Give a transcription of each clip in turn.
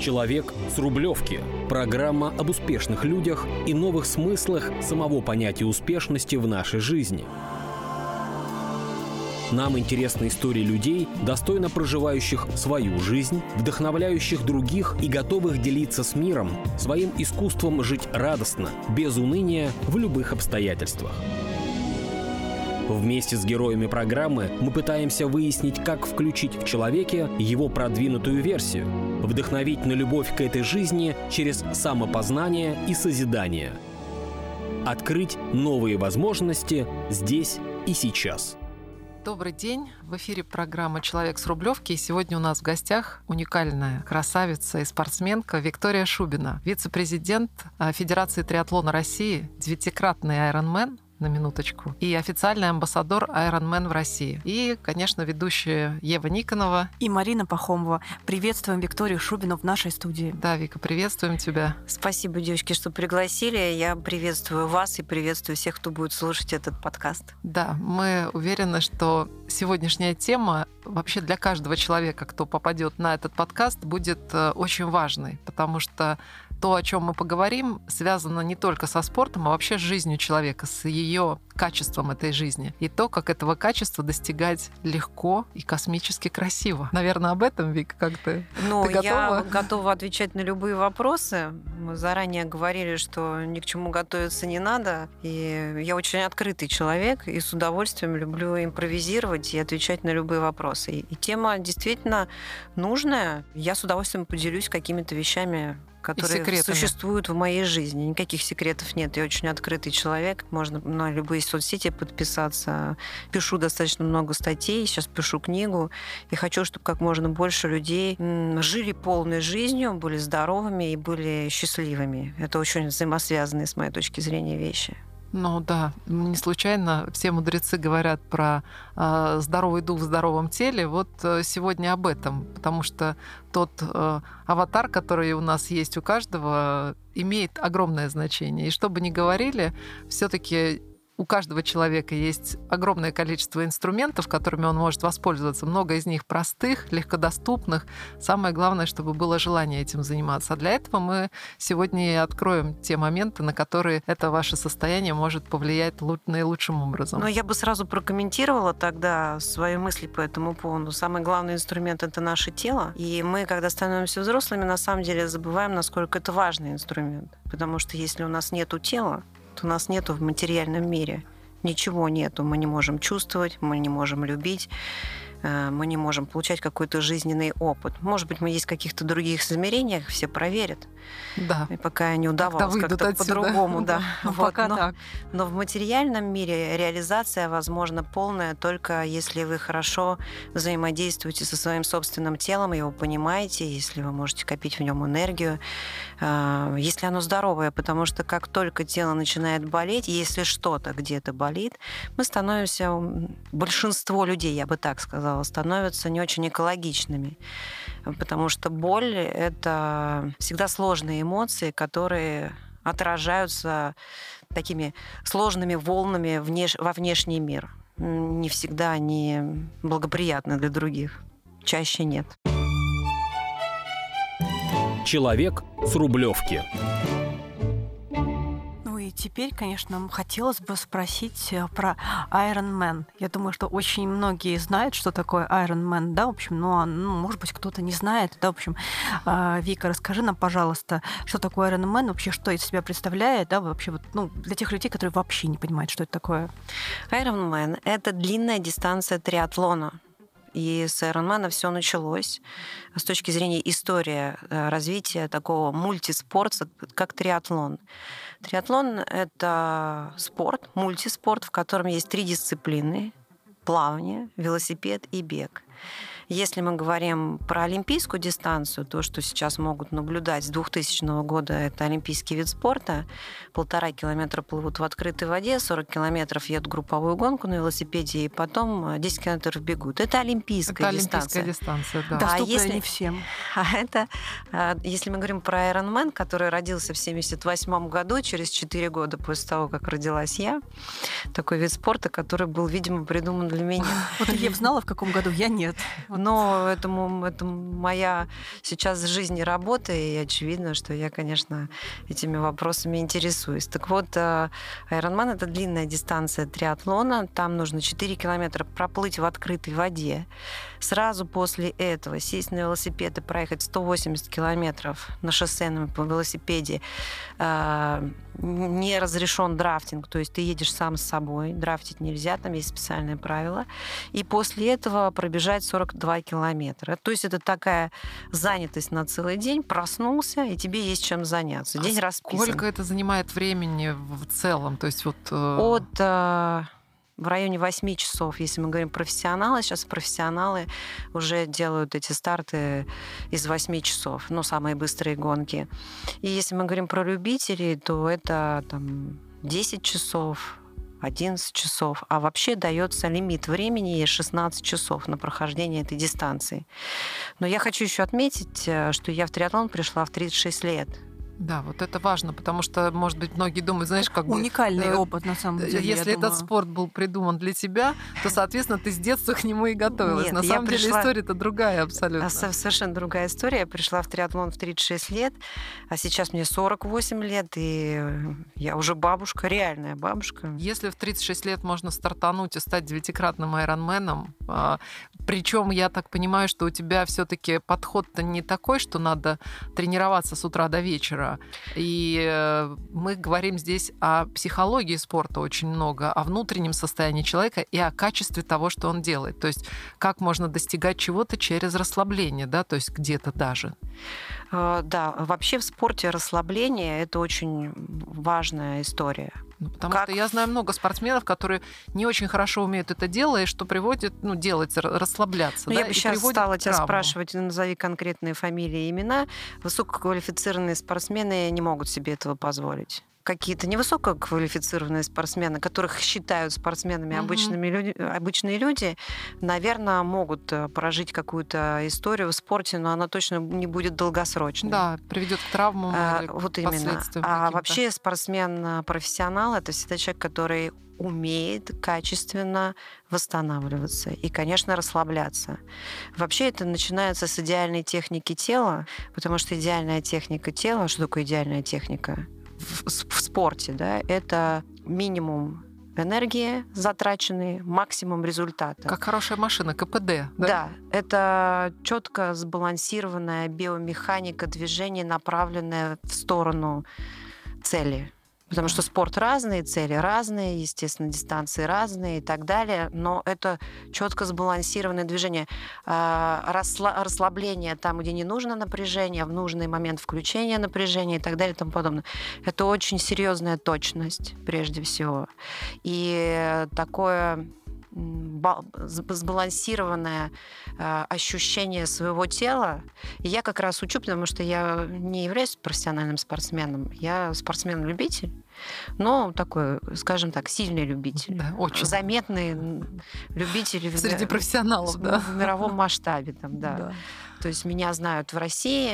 Человек с Рублевки. Программа об успешных людях и новых смыслах самого понятия успешности в нашей жизни. Нам интересны истории людей, достойно проживающих свою жизнь, вдохновляющих других и готовых делиться с миром своим искусством жить радостно, без уныния, в любых обстоятельствах. Вместе с героями программы мы пытаемся выяснить, как включить в человеке его продвинутую версию, вдохновить на любовь к этой жизни через самопознание и созидание. Открыть новые возможности здесь и сейчас. Добрый день. В эфире программа «Человек с Рублевки». И сегодня у нас в гостях уникальная красавица и спортсменка Виктория Шубина, вице-президент а, Федерации триатлона России, девятикратный айронмен, на минуточку, и официальный амбассадор Ironman в России. И, конечно, ведущая Ева Никонова. И Марина Пахомова. Приветствуем Викторию Шубину в нашей студии. Да, Вика, приветствуем тебя. Спасибо, девочки, что пригласили. Я приветствую вас и приветствую всех, кто будет слушать этот подкаст. Да, мы уверены, что сегодняшняя тема вообще для каждого человека, кто попадет на этот подкаст, будет э, очень важной, потому что то, о чем мы поговорим, связано не только со спортом, а вообще с жизнью человека, с ее качеством этой жизни. И то, как этого качества достигать легко и космически красиво. Наверное, об этом, Вика, как ты? Ну, ты готова? я готова отвечать на любые вопросы. Мы заранее говорили, что ни к чему готовиться не надо. И я очень открытый человек и с удовольствием люблю импровизировать и отвечать на любые вопросы. И тема действительно нужная. Я с удовольствием поделюсь какими-то вещами, которые существуют в моей жизни. Никаких секретов нет. Я очень открытый человек. Можно на любые соцсети подписаться. Пишу достаточно много статей. Сейчас пишу книгу. И хочу, чтобы как можно больше людей жили полной жизнью, были здоровыми и были счастливыми. Это очень взаимосвязанные, с моей точки зрения, вещи. Ну да, не случайно все мудрецы говорят про э, здоровый дух в здоровом теле. Вот э, сегодня об этом, потому что тот э, аватар, который у нас есть у каждого, имеет огромное значение. И что бы ни говорили, все-таки у каждого человека есть огромное количество инструментов, которыми он может воспользоваться. Много из них простых, легкодоступных. Самое главное, чтобы было желание этим заниматься. А для этого мы сегодня и откроем те моменты, на которые это ваше состояние может повлиять наилучшим образом. Но я бы сразу прокомментировала тогда свои мысли по этому поводу. Самый главный инструмент — это наше тело. И мы, когда становимся взрослыми, на самом деле забываем, насколько это важный инструмент. Потому что если у нас нет тела, у нас нету в материальном мире. Ничего нету. Мы не можем чувствовать, мы не можем любить. Э, мы не можем получать какой-то жизненный опыт. Может быть, мы есть в каких-то других измерениях, все проверят. Да. И пока не удавалось как-то по-другому, да. Ну, вот. пока но, так. но в материальном мире реализация возможна полная только если вы хорошо взаимодействуете со своим собственным телом, его понимаете, если вы можете копить в нем энергию, если оно здоровое, потому что как только тело начинает болеть, если что-то где-то болит, мы становимся, большинство людей, я бы так сказала, сказала, становятся не очень экологичными. Потому что боль — это всегда сложные эмоции, которые отражаются такими сложными волнами внеш... во внешний мир. Не всегда они благоприятны для других. Чаще нет. Человек с Рублевки теперь, конечно, хотелось бы спросить э, про Iron Man. Я думаю, что очень многие знают, что такое Iron Man, да, в общем, но, ну, может быть, кто-то не знает, да, в общем. А, Вика, расскажи нам, пожалуйста, что такое Iron Man, вообще, что из себя представляет, да, вообще, вот, ну, для тех людей, которые вообще не понимают, что это такое. Iron Man — это длинная дистанция триатлона. И с Ironman все началось с точки зрения истории э, развития такого мультиспорта, как триатлон. Триатлон — это спорт, мультиспорт, в котором есть три дисциплины — плавание, велосипед и бег. Если мы говорим про олимпийскую дистанцию, то, что сейчас могут наблюдать с 2000 года, это олимпийский вид спорта. Полтора километра плывут в открытой воде, 40 километров едут групповую гонку на велосипеде, и потом 10 километров бегут. Это олимпийская это дистанция. олимпийская дистанция, да. Доступная а если, не всем. А это, а, если мы говорим про Ironman, который родился в 78 году, через 4 года после того, как родилась я, такой вид спорта, который был, видимо, придуман для меня. Вот я знала, в каком году, я нет. Вот но этому, это моя сейчас жизнь и работа, и очевидно, что я, конечно, этими вопросами интересуюсь. Так вот, Ironman — это длинная дистанция триатлона, там нужно 4 километра проплыть в открытой воде, сразу после этого сесть на велосипед и проехать 180 километров на шоссейном велосипеде, а, не разрешен драфтинг, то есть ты едешь сам с собой, драфтить нельзя, там есть специальные правила, и после этого пробежать 42 километра. То есть это такая занятость на целый день, проснулся, и тебе есть чем заняться. День а расписан. Сколько это занимает времени в целом? То есть вот... Э, От э, в районе 8 часов, если мы говорим профессионалы. Сейчас профессионалы уже делают эти старты из 8 часов, ну, самые быстрые гонки. И если мы говорим про любителей, то это там 10 часов, 11 часов, а вообще дается лимит времени 16 часов на прохождение этой дистанции. Но я хочу еще отметить, э, что я в триатлон пришла в 36 лет. Да, вот это важно, потому что, может быть, многие думают, знаешь, как Уникальный бы, опыт, на самом деле. Если этот думаю. спорт был придуман для тебя, то, соответственно, ты с детства к нему и готовилась. Нет, на самом деле пришла... история-то другая абсолютно. Совершенно другая история. Я пришла в триатлон в 36 лет, а сейчас мне 48 лет, и я уже бабушка, реальная бабушка. Если в 36 лет можно стартануть и стать девятикратным айронменом, а, причем я так понимаю, что у тебя все-таки подход-то не такой, что надо тренироваться с утра до вечера, и э, мы говорим здесь о психологии спорта очень много, о внутреннем состоянии человека и о качестве того, что он делает. То есть как можно достигать чего-то через расслабление, да, то есть где-то даже. Э, да, вообще в спорте расслабление – это очень важная история. Ну, потому как... что я знаю много спортсменов, которые не очень хорошо умеют это дело, и что приводит, ну, делать, расслабляться. Ну, да, я бы сейчас стала тебя спрашивать, назови конкретные фамилии и имена. Высококвалифицированные спортсмены не могут себе этого позволить какие-то невысококвалифицированные спортсмены, которых считают спортсменами угу. обычными люди, обычные люди, наверное, могут э, прожить какую-то историю в спорте, но она точно не будет долгосрочной. Да, приведет к травмам. А, вот именно. А вообще спортсмен-профессионал это всегда человек, который умеет качественно восстанавливаться и, конечно, расслабляться. Вообще это начинается с идеальной техники тела, потому что идеальная техника тела, что такое идеальная техника? В, в спорте, да, это минимум энергии затраченные, максимум результата. Как хорошая машина, КПД. Да, да это четко сбалансированная биомеханика движения, направленная в сторону цели. Потому что спорт разные, цели разные, естественно, дистанции разные и так далее, но это четко сбалансированное движение. А, расслабление там, где не нужно напряжение, в нужный момент включения напряжения и так далее и тому подобное. Это очень серьезная точность, прежде всего. И такое сбалансированное э, ощущение своего тела. И я как раз учу, потому что я не являюсь профессиональным спортсменом. Я спортсмен-любитель, но такой, скажем так, сильный любитель. Да, очень. Заметный любитель. Среди профессионалов, в, да. В мировом масштабе, там, да. да. То есть меня знают в России,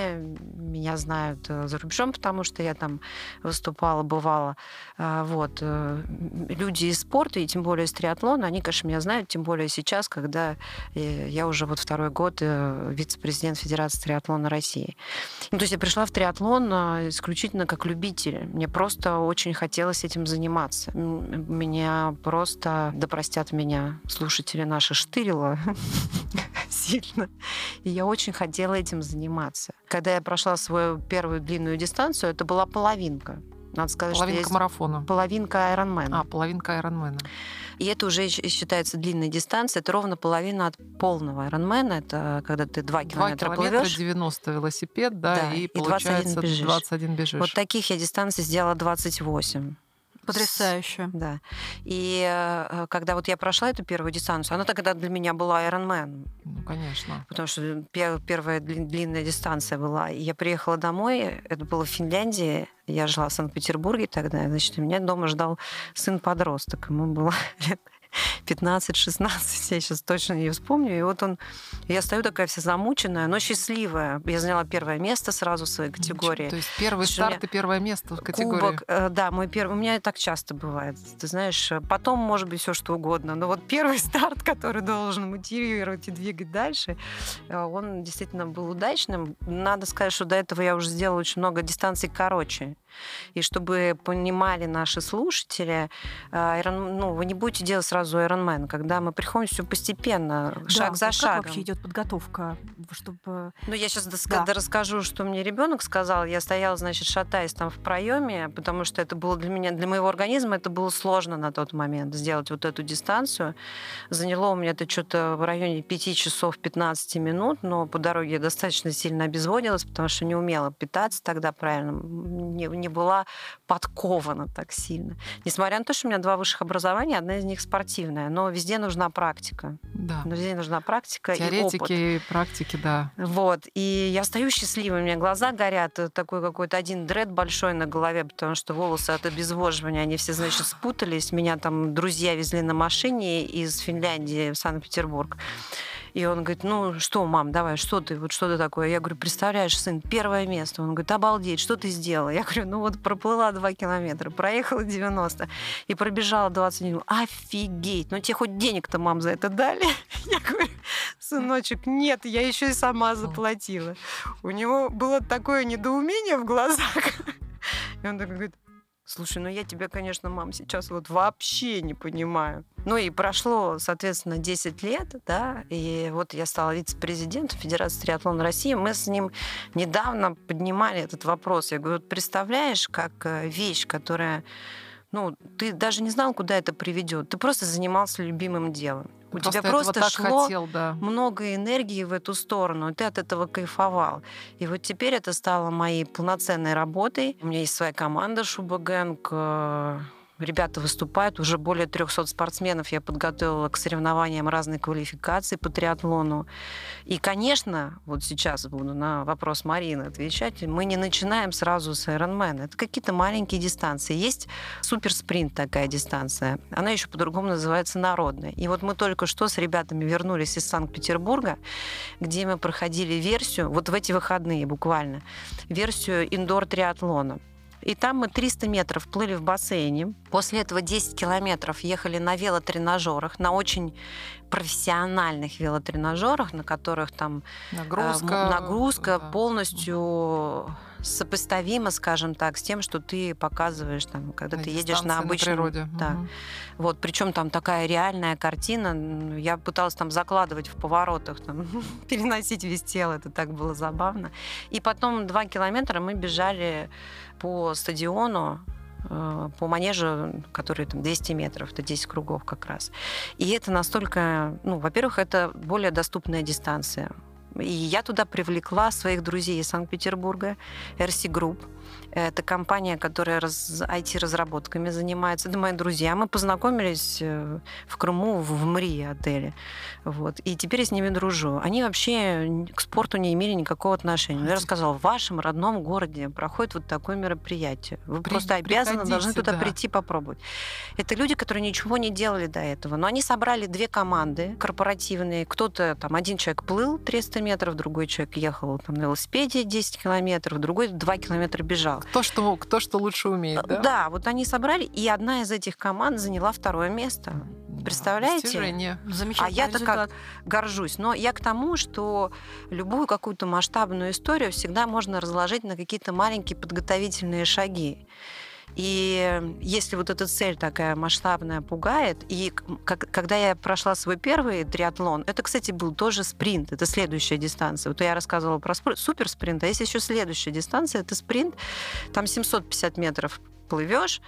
меня знают э, за рубежом, потому что я там выступала, бывала. А, вот. Э, люди из спорта, и тем более из триатлона, они, конечно, меня знают, тем более сейчас, когда э, я уже вот второй год вице-президент Федерации триатлона России. Ну, то есть я пришла в триатлон исключительно как любитель. Мне просто очень хотелось этим заниматься. Меня просто, да простят меня слушатели наши, штырило сильно. И я очень хотела этим заниматься. Когда я прошла свою первую длинную дистанцию, это была половинка. Надо сказать, половинка что марафона. Половинка Айронмена. А, половинка Айронмена. И это уже считается длинной дистанцией. Это ровно половина от полного Айронмена. Это когда ты 2 километра 2 километра, плывешь. 90 велосипед, да, да и, и получается 21 бежишь. 21 бежишь. Вот таких я дистанций сделала 28. Потрясающе. Да. И э, когда вот я прошла эту первую дистанцию, она тогда для меня была Ironman. Ну, конечно. Потому что первая длинная дистанция была. И я приехала домой, это было в Финляндии, я жила в Санкт-Петербурге тогда, значит, меня дома ждал сын-подросток, ему было лет 15-16, я сейчас точно не вспомню. И вот он, я стою такая вся замученная, но счастливая. Я заняла первое место сразу в своей категории. То есть первый старт и первое место в категории. Кубок, э, да, мой первый. У меня так часто бывает. Ты знаешь, потом может быть все что угодно. Но вот первый старт, который должен мотивировать и двигать дальше, э, он действительно был удачным. Надо сказать, что до этого я уже сделала очень много дистанций короче. И чтобы понимали наши слушатели, Iron, ну, вы не будете делать сразу Ironman. Когда мы приходим, все постепенно, да, шаг за как шагом. Как вообще идет подготовка, чтобы... Ну, я сейчас да. расскажу, что мне ребенок сказал. Я стояла, значит, шатаясь там в проеме, потому что это было для меня, для моего организма это было сложно на тот момент сделать вот эту дистанцию. Заняло у меня это что-то в районе 5 часов 15 минут, но по дороге я достаточно сильно обезводилась, потому что не умела питаться тогда правильно, не, не была подкована так сильно. Несмотря на то, что у меня два высших образования, одна из них спортивная, но везде нужна практика. Да. Но везде нужна практика Теоретики и опыт. практики, да. Вот. И я стою счастливой, у меня глаза горят, такой какой-то один дред большой на голове, потому что волосы от обезвоживания, они все, значит, спутались. Меня там друзья везли на машине из Финляндии в Санкт-Петербург. И он говорит, ну что, мам, давай, что ты, вот что ты такое? Я говорю, представляешь, сын, первое место. Он говорит, обалдеть, что ты сделала? Я говорю, ну вот проплыла 2 километра, проехала 90 и пробежала 20 минут. Офигеть, ну тебе хоть денег-то, мам, за это дали? Я говорю, сыночек, нет, я еще и сама заплатила. У него было такое недоумение в глазах. И он такой говорит, Слушай, ну я тебя, конечно, мам, сейчас вот вообще не понимаю. Ну и прошло, соответственно, 10 лет, да, и вот я стала вице-президентом Федерации триатлона России. Мы с ним недавно поднимали этот вопрос. Я говорю, вот представляешь, как э, вещь, которая ну, ты даже не знал, куда это приведет. Ты просто занимался любимым делом. У тебя просто шло хотел, да. много энергии в эту сторону, и ты от этого кайфовал. И вот теперь это стало моей полноценной работой. У меня есть своя команда Шубагэнг, Ребята выступают, уже более 300 спортсменов я подготовила к соревнованиям разной квалификации по триатлону. И, конечно, вот сейчас буду на вопрос Марины отвечать, мы не начинаем сразу с Ironman. Это какие-то маленькие дистанции. Есть суперспринт такая дистанция. Она еще по-другому называется народная. И вот мы только что с ребятами вернулись из Санкт-Петербурга, где мы проходили версию, вот в эти выходные буквально, версию индор-триатлона. И там мы 300 метров плыли в бассейне. После этого 10 километров ехали на велотренажерах, на очень профессиональных велотренажерах, на которых там нагрузка, э, нагрузка да. полностью сопоставимо, скажем так, с тем, что ты показываешь, там, когда на ты едешь на обычном... На природе. Да. Угу. Вот, причем там такая реальная картина. Я пыталась там закладывать в поворотах, там, переносить весь тело, это так было забавно. И потом два километра мы бежали по стадиону, э, по манежу, который там 200 метров, это 10 кругов как раз. И это настолько, ну, во-первых, это более доступная дистанция. И я туда привлекла своих друзей из Санкт-Петербурга, RC Group. Это компания, которая раз, IT-разработками занимается. Это мои друзья. Мы познакомились э, в Крыму, в МРИ отеле. Вот. И теперь я с ними дружу. Они вообще к спорту не имели никакого отношения. Но я рассказала, в вашем родном городе проходит вот такое мероприятие. Вы При, просто обязаны, должны туда да. прийти попробовать. Это люди, которые ничего не делали до этого. Но они собрали две команды корпоративные. Кто-то, там, один человек плыл 300 метров, другой человек ехал там, на велосипеде 10 километров, другой 2 километра бежал. Кто что, кто что лучше умеет, да? Да, вот они собрали, и одна из этих команд заняла второе место. Представляете? Достижение. А я-то как горжусь. Но я к тому, что любую какую-то масштабную историю всегда можно разложить на какие-то маленькие подготовительные шаги. И если вот эта цель такая масштабная пугает, и как, когда я прошла свой первый триатлон, это, кстати, был тоже спринт, это следующая дистанция. Вот я рассказывала про суперспринт, а есть еще следующая дистанция, это спринт, там 750 метров плывешь,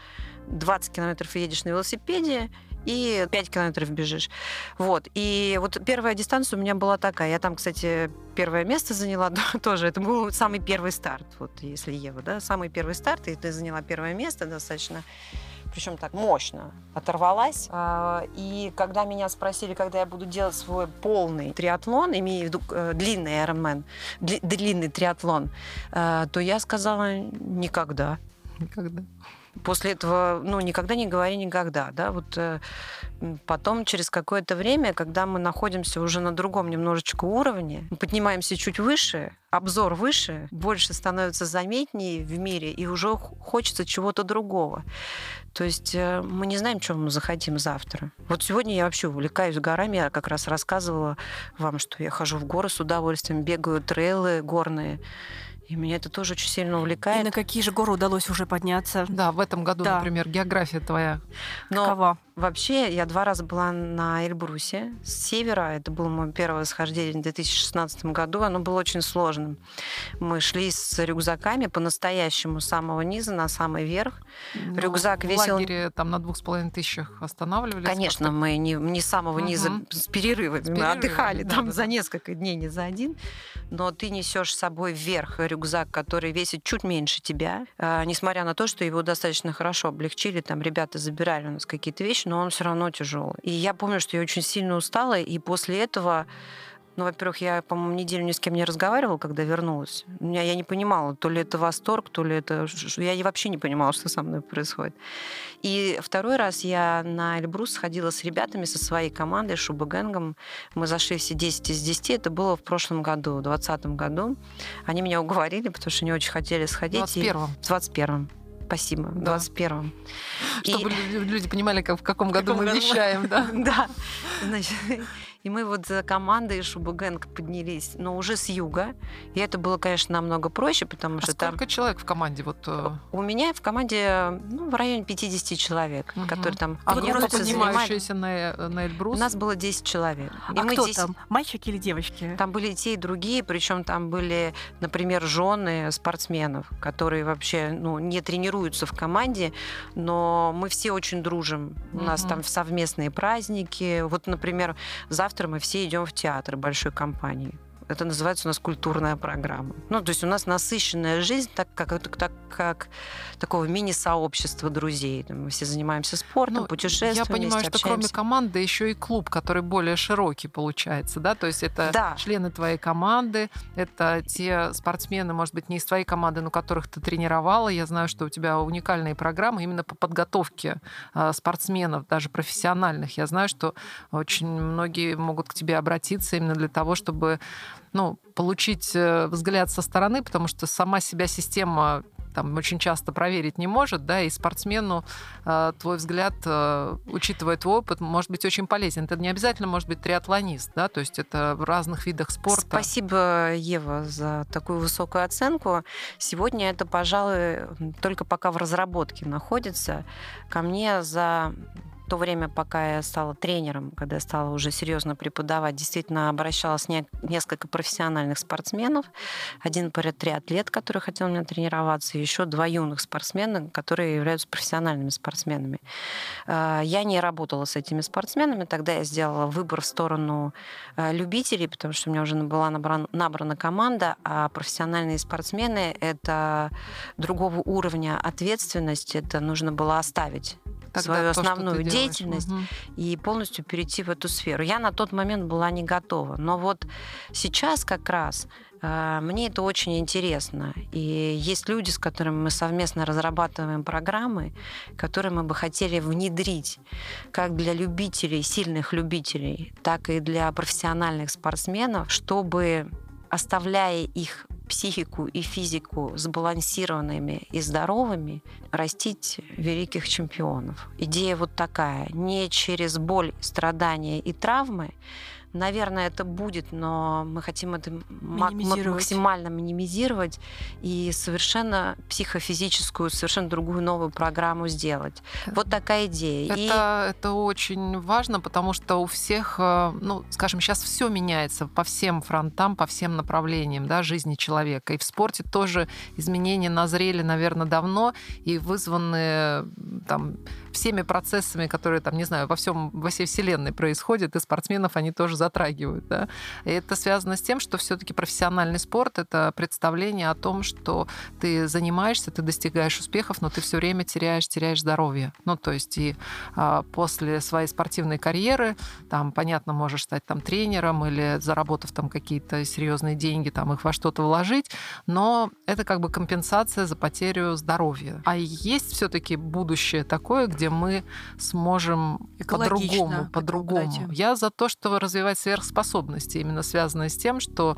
20 километров едешь на велосипеде, и 5 километров бежишь. Вот. И вот первая дистанция у меня была такая. Я там, кстати, первое место заняла тоже. Это был самый первый старт, вот если Ева, да, самый первый старт, и ты заняла первое место достаточно причем так мощно оторвалась. А, и когда меня спросили, когда я буду делать свой полный триатлон, имея в виду э, длинный Ironman, длинный триатлон, э, то я сказала никогда. Никогда. После этого, ну, никогда не говори никогда, да, вот э, потом через какое-то время, когда мы находимся уже на другом немножечко уровне, мы поднимаемся чуть выше, обзор выше, больше становится заметнее в мире, и уже хочется чего-то другого. То есть э, мы не знаем, чем мы захотим завтра. Вот сегодня я вообще увлекаюсь горами. Я как раз рассказывала вам, что я хожу в горы с удовольствием, бегаю трейлы горные. И меня это тоже очень сильно увлекает. И на какие же горы удалось уже подняться? Да, в этом году, да. например, география твоя Но какова? Вообще, я два раза была на Эльбрусе с севера. Это было мое первое восхождение в 2016 году. Оно было очень сложным. Мы шли с рюкзаками по-настоящему с самого низа на самый верх. Ну, Рюкзак в весил... В лагере там на двух с половиной тысячах останавливались? Конечно, мы не, не с самого низа угу. с перерывами. С мы отдыхали да, там да, за несколько дней, не за один. Но ты несешь с собой вверх рюкзак, который весит чуть меньше тебя. А, несмотря на то, что его достаточно хорошо облегчили, там ребята забирали у нас какие-то вещи, но он все равно тяжелый. И я помню, что я очень сильно устала, и после этого ну, во-первых, я, по-моему, неделю ни с кем не разговаривала, когда вернулась. У меня я не понимала, то ли это восторг, то ли это... Я вообще не понимала, что со мной происходит. И второй раз я на Эльбрус сходила с ребятами со своей командой, Шубагенгом. Мы зашли все 10 из 10. Это было в прошлом году, в 2020 году. Они меня уговорили, потому что они очень хотели сходить. В 21-м. В 21-м. Спасибо. В 21-м. Чтобы и... люди понимали, как, в каком году каком мы году? вещаем, да? Да. Значит, и мы вот за командой Шубугенг поднялись, но уже с юга. И это было, конечно, намного проще, потому а что сколько там... человек в команде? Вот... Э? У меня в команде ну, в районе 50 человек, угу. которые там а группа, поднимающаяся на, на Эльбрус? У нас было 10 человек. И а мы кто 10... там? Мальчики или девочки? Там были и те, и другие, причем там были, например, жены спортсменов, которые вообще ну, не тренируются в команде, но мы все очень дружим. У угу. нас там совместные праздники. Вот, например, завтра завтра мы все идем в театр большой компании. Это называется у нас культурная программа. Ну, то есть у нас насыщенная жизнь, так как, так, как такого мини-сообщества друзей. Мы все занимаемся спортом, ну, путешествуем. Я понимаю, что общаемся. кроме команды еще и клуб, который более широкий получается, да? То есть это да. члены твоей команды, это те спортсмены, может быть, не из твоей команды, но которых ты тренировала. Я знаю, что у тебя уникальные программы именно по подготовке а, спортсменов, даже профессиональных. Я знаю, что очень многие могут к тебе обратиться именно для того, чтобы ну, получить э, взгляд со стороны, потому что сама себя система там очень часто проверить не может, да, и спортсмену э, твой взгляд, э, учитывая твой опыт, может быть очень полезен. Это не обязательно может быть триатлонист, да, то есть это в разных видах спорта. Спасибо, Ева, за такую высокую оценку. Сегодня это, пожалуй, только пока в разработке находится. Ко мне за то время, пока я стала тренером, когда я стала уже серьезно преподавать, действительно обращалась не, несколько профессиональных спортсменов. Один триатлет, который хотел меня тренироваться, и еще два юных спортсмена, которые являются профессиональными спортсменами. А, я не работала с этими спортсменами, тогда я сделала выбор в сторону а, любителей, потому что у меня уже была набрана, набрана команда, а профессиональные спортсмены — это другого уровня ответственности, это нужно было оставить Тогда свою то, основную деятельность угу. и полностью перейти в эту сферу. Я на тот момент была не готова. Но вот сейчас как раз э, мне это очень интересно. И есть люди, с которыми мы совместно разрабатываем программы, которые мы бы хотели внедрить как для любителей, сильных любителей, так и для профессиональных спортсменов, чтобы оставляя их психику и физику сбалансированными и здоровыми, растить великих чемпионов. Идея вот такая. Не через боль, страдания и травмы, Наверное, это будет, но мы хотим это максимально минимизировать и совершенно психофизическую, совершенно другую новую программу сделать. Вот такая идея. Это, и... это очень важно, потому что у всех, э, ну, скажем, сейчас все меняется по всем фронтам, по всем направлениям да, жизни человека. И в спорте тоже изменения назрели, наверное, давно и вызваны там, всеми процессами, которые, там, не знаю, во всем, во всей вселенной происходят, и спортсменов они тоже затрагивают. Да? И это связано с тем, что все-таки профессиональный спорт это представление о том, что ты занимаешься, ты достигаешь успехов, но ты все время теряешь, теряешь здоровье. Ну, то есть и а, после своей спортивной карьеры, там, понятно, можешь стать там тренером или заработав там какие-то серьезные деньги, там их во что-то вложить, но это как бы компенсация за потерю здоровья. А есть все-таки будущее такое, где мы сможем по-другому, по-другому. Я за то, что развивать сверхспособности, именно связанные с тем, что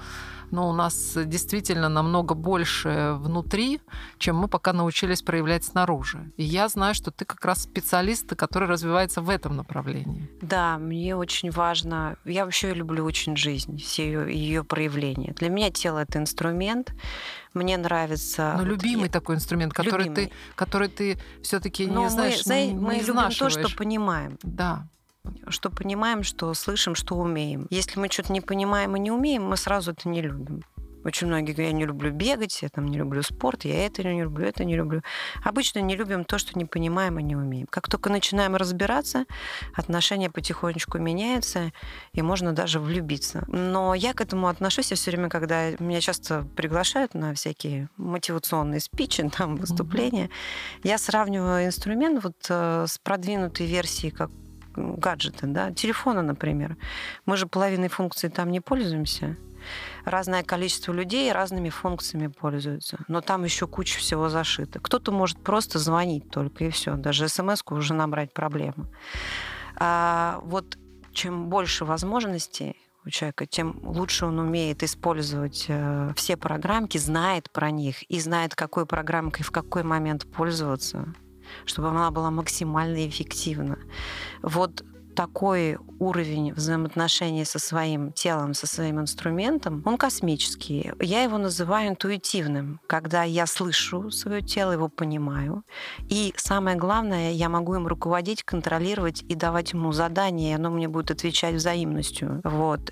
ну, у нас действительно намного больше внутри, чем мы пока научились проявлять снаружи. И я знаю, что ты как раз специалист, который развивается в этом направлении. Да, мне очень важно. Я вообще люблю очень жизнь, все ее, ее проявления. Для меня тело это инструмент. Мне нравится. Но вот любимый я... такой инструмент, который любимый. ты, который ты все-таки не знаешь. Мы, не, мы не любим то, что понимаем. Да что понимаем, что слышим, что умеем. Если мы что-то не понимаем и не умеем, мы сразу это не любим. Очень многие говорят, я не люблю бегать, я там не люблю спорт, я это не люблю, это не люблю. Обычно не любим то, что не понимаем и не умеем. Как только начинаем разбираться, отношения потихонечку меняются, и можно даже влюбиться. Но я к этому отношусь, я все время, когда меня часто приглашают на всякие мотивационные спичи, там, выступления, mm-hmm. я сравниваю инструмент вот э, с продвинутой версией, как гаджеты, да, телефона, например. Мы же половиной функций там не пользуемся. Разное количество людей разными функциями пользуются. Но там еще куча всего зашито. Кто-то может просто звонить только, и все. Даже смс-ку уже набрать проблема. А вот чем больше возможностей у человека, тем лучше он умеет использовать э, все программки, знает про них и знает, какой программкой в какой момент пользоваться чтобы она была максимально эффективна. Вот такой уровень взаимоотношений со своим телом, со своим инструментом, он космический. Я его называю интуитивным, когда я слышу свое тело, его понимаю. И самое главное, я могу им руководить, контролировать и давать ему задания, и оно мне будет отвечать взаимностью. Вот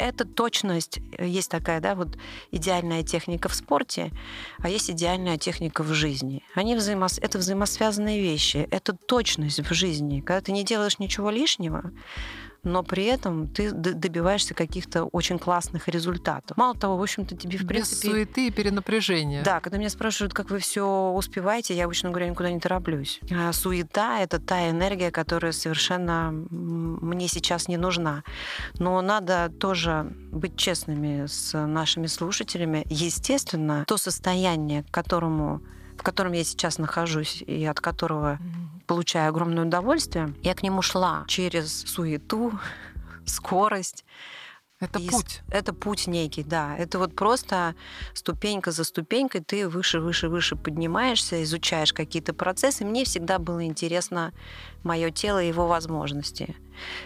э, эта точность, есть такая, да, вот идеальная техника в спорте, а есть идеальная техника в жизни. Они взаимос... Это взаимосвязанные вещи. Это точность в жизни. Когда ты не делаешь ничего лишнего, но при этом ты добиваешься каких-то очень классных результатов. Мало того, в общем-то, тебе в Без принципе... суеты и перенапряжения. Да, когда меня спрашивают, как вы все успеваете, я обычно говорю, я никуда не тороплюсь. А суета — это та энергия, которая совершенно мне сейчас не нужна. Но надо тоже быть честными с нашими слушателями. Естественно, то состояние, к которому в котором я сейчас нахожусь и от которого получаю огромное удовольствие, я к нему шла через суету, скорость. Это и путь. Это путь некий, да. Это вот просто ступенька за ступенькой ты выше, выше, выше поднимаешься, изучаешь какие-то процессы. Мне всегда было интересно мое тело и его возможности.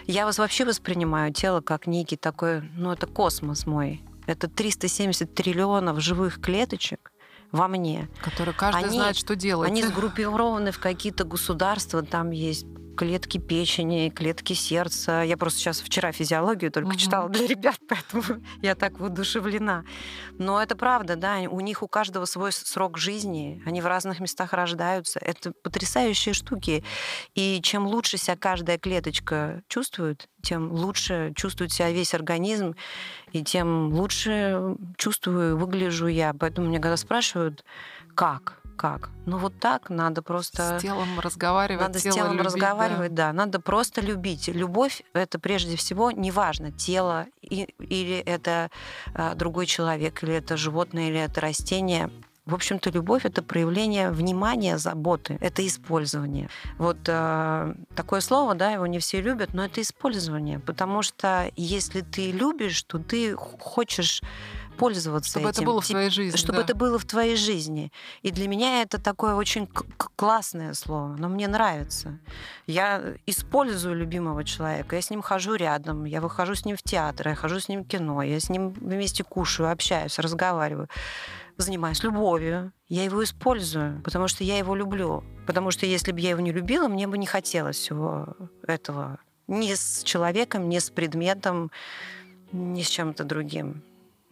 Я вас вообще воспринимаю тело как некий такой, ну это космос мой. Это 370 триллионов живых клеточек, во мне. Которые каждый они, знает, что делать. Они сгруппированы в какие-то государства, там есть клетки печени, клетки сердца. Я просто сейчас вчера физиологию только угу. читала для ребят, поэтому я так воодушевлена. Но это правда, да, у них у каждого свой срок жизни, они в разных местах рождаются. Это потрясающие штуки. И чем лучше себя каждая клеточка чувствует, тем лучше чувствует себя весь организм, и тем лучше чувствую, выгляжу я. Поэтому меня когда спрашивают, как, как? Ну вот так надо просто... С телом разговаривать. Надо тело с телом любить, разговаривать, да. да. Надо просто любить. Любовь — это прежде всего неважно, тело и, или это а, другой человек, или это животное, или это растение. В общем-то, любовь это проявление внимания, заботы, это использование. Вот э, такое слово, да, его не все любят, но это использование, потому что если ты любишь, то ты хочешь пользоваться чтобы этим. это было в твоей жизни. Чтобы да. это было в твоей жизни. И для меня это такое очень классное слово, но мне нравится. Я использую любимого человека, я с ним хожу рядом, я выхожу с ним в театр, я хожу с ним в кино, я с ним вместе кушаю, общаюсь, разговариваю занимаюсь любовью, я его использую, потому что я его люблю. Потому что если бы я его не любила, мне бы не хотелось всего этого. Ни с человеком, ни с предметом, ни с чем-то другим.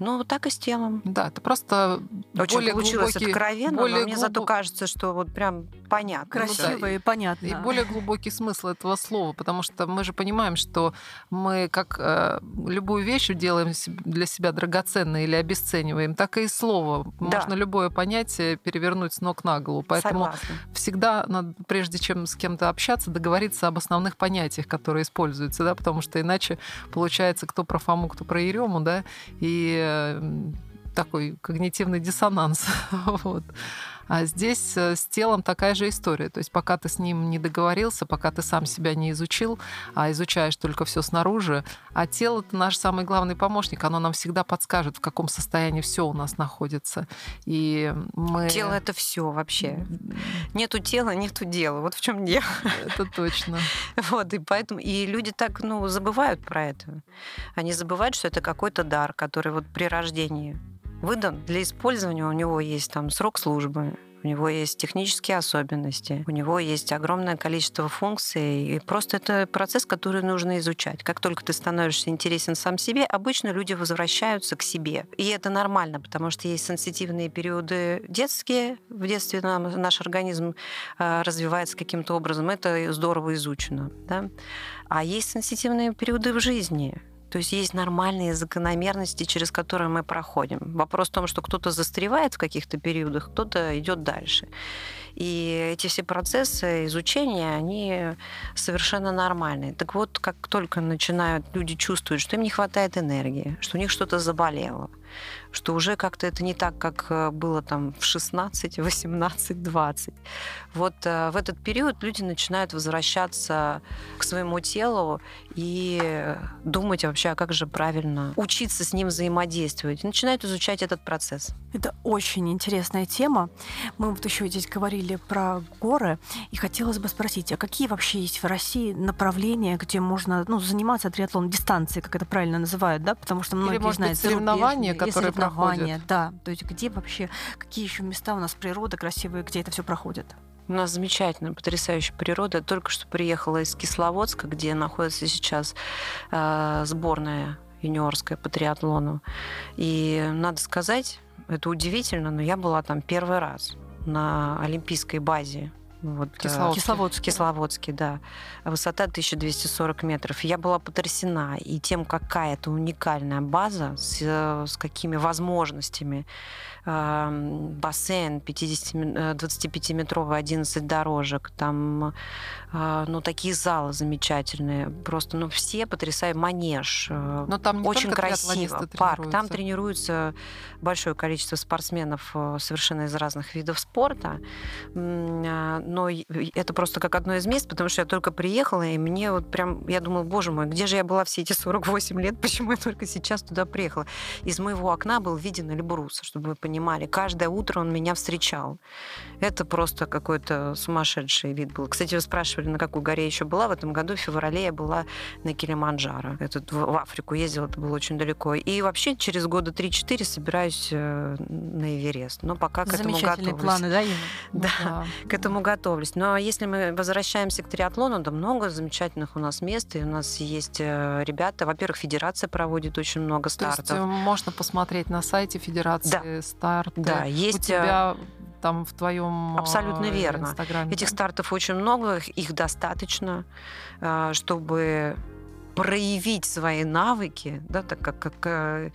Ну, так и с телом. Да, это просто Очень более получилось глубокий, откровенно, более но мне зато глубо- кажется, что вот прям понятно. Красиво да, и понятно. И более глубокий смысл этого слова, потому что мы же понимаем, что мы как э, любую вещь делаем для себя драгоценной или обесцениваем, так и слово. Да. Можно любое понятие перевернуть с ног на голову. Поэтому Согласна. всегда надо, прежде чем с кем-то общаться, договориться об основных понятиях, которые используются, да, потому что иначе получается кто про Фому, кто про Ерему, да, и такой когнитивный диссонанс. вот. А здесь э, с телом такая же история. То есть пока ты с ним не договорился, пока ты сам себя не изучил, а изучаешь только все снаружи, а тело это наш самый главный помощник, оно нам всегда подскажет, в каком состоянии все у нас находится. И мы... Тело это все вообще. Нету тела, нету дела. Вот в чем дело. Это точно. Вот, и поэтому и люди так, ну, забывают про это. Они забывают, что это какой-то дар, который вот при рождении выдан для использования. У него есть там срок службы, у него есть технические особенности, у него есть огромное количество функций, и просто это процесс, который нужно изучать. Как только ты становишься интересен сам себе, обычно люди возвращаются к себе. И это нормально, потому что есть сенситивные периоды детские, в детстве нам, наш организм э, развивается каким-то образом, это здорово изучено. Да? А есть сенситивные периоды в жизни, то есть есть нормальные закономерности, через которые мы проходим. Вопрос в том, что кто-то застревает в каких-то периодах, кто-то идет дальше. И эти все процессы изучения, они совершенно нормальные. Так вот, как только начинают люди чувствовать, что им не хватает энергии, что у них что-то заболело, что уже как-то это не так, как э, было там в 16, 18, 20. Вот э, в этот период люди начинают возвращаться к своему телу и думать вообще, а как же правильно учиться с ним взаимодействовать. И начинают изучать этот процесс. Это очень интересная тема. Мы вот еще здесь говорили про горы, и хотелось бы спросить, а какие вообще есть в России направления, где можно ну, заниматься триатлоном дистанции, как это правильно называют, да? Потому что многие может знают быть, соревнования, которые соревнования, проходят. да. То есть где вообще, какие еще места у нас природа красивые, где это все проходит? У нас замечательная, потрясающая природа. Я только что приехала из Кисловодска, где находится сейчас э, сборная юниорская по триатлону. И надо сказать, это удивительно, но я была там первый раз на олимпийской базе. Вот, э, Кисловодске. Кисловодске. Кисловодске, да. Высота 1240 метров. Я была потрясена и тем, какая это уникальная база, с, э, с какими возможностями. Бассейн 50, ми- э, 25-метровый, 11 дорожек. Там э, ну, такие залы замечательные. Просто ну, все потрясающие. Манеж. э, Но там не очень красиво. Парк. Там тренируется большое количество спортсменов э, совершенно из разных видов спорта. А, Но это просто как одно из мест, потому что я только приехала, и мне вот прям, я думала, боже мой, где же я была все эти 48 лет, почему я только сейчас туда приехала? Из моего окна был виден Эльбрус, чтобы вы понимали. Каждое утро он меня встречал. Это просто какой-то сумасшедший вид был. Кстати, вы спрашивали, на какой горе еще была. В этом году, в феврале, я была на Килиманджаро. Это в в Африку ездила, это было очень далеко. И вообще через года 3-4 собираюсь э, на Эверест. Но пока к этому готовлюсь. планы, да, Инна? Да, Да. к этому готовлюсь. Но если мы возвращаемся к триатлону, да много замечательных у нас мест, и у нас есть э, ребята. Во-первых, федерация проводит очень много То есть стартов. э, можно посмотреть на сайте Федерации старт. Да, У есть э, тебя там в твоем Абсолютно верно. Инстаграме. Этих стартов очень много, их- достаточно, э, чтобы проявить свои навыки, да, так как, как э,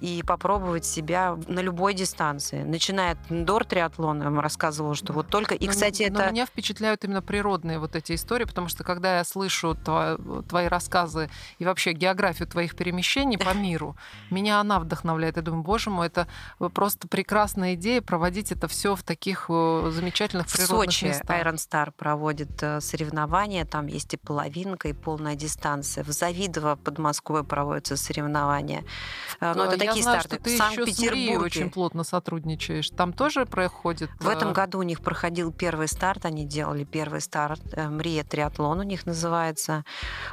и попробовать себя на любой дистанции. Начиная от индор-триатлона, я вам рассказывала, что вот только... И, кстати, но это... меня впечатляют именно природные вот эти истории, потому что когда я слышу тво- твои рассказы и вообще географию твоих перемещений по миру, меня она вдохновляет. Я думаю, боже мой, это просто прекрасная идея проводить это все в таких э, замечательных В природных Сочи местах. Iron Star проводит э, соревнования, там есть и половинка, и полная дистанция. В Завидово под Москвой проводятся соревнования. Э, Но это я такие знаю, старты. что ты в еще с Санкт-Петербурге. очень плотно сотрудничаешь. Там тоже проходит... В этом э, году у них проходил первый старт, они делали первый старт, Мрия триатлон у них называется.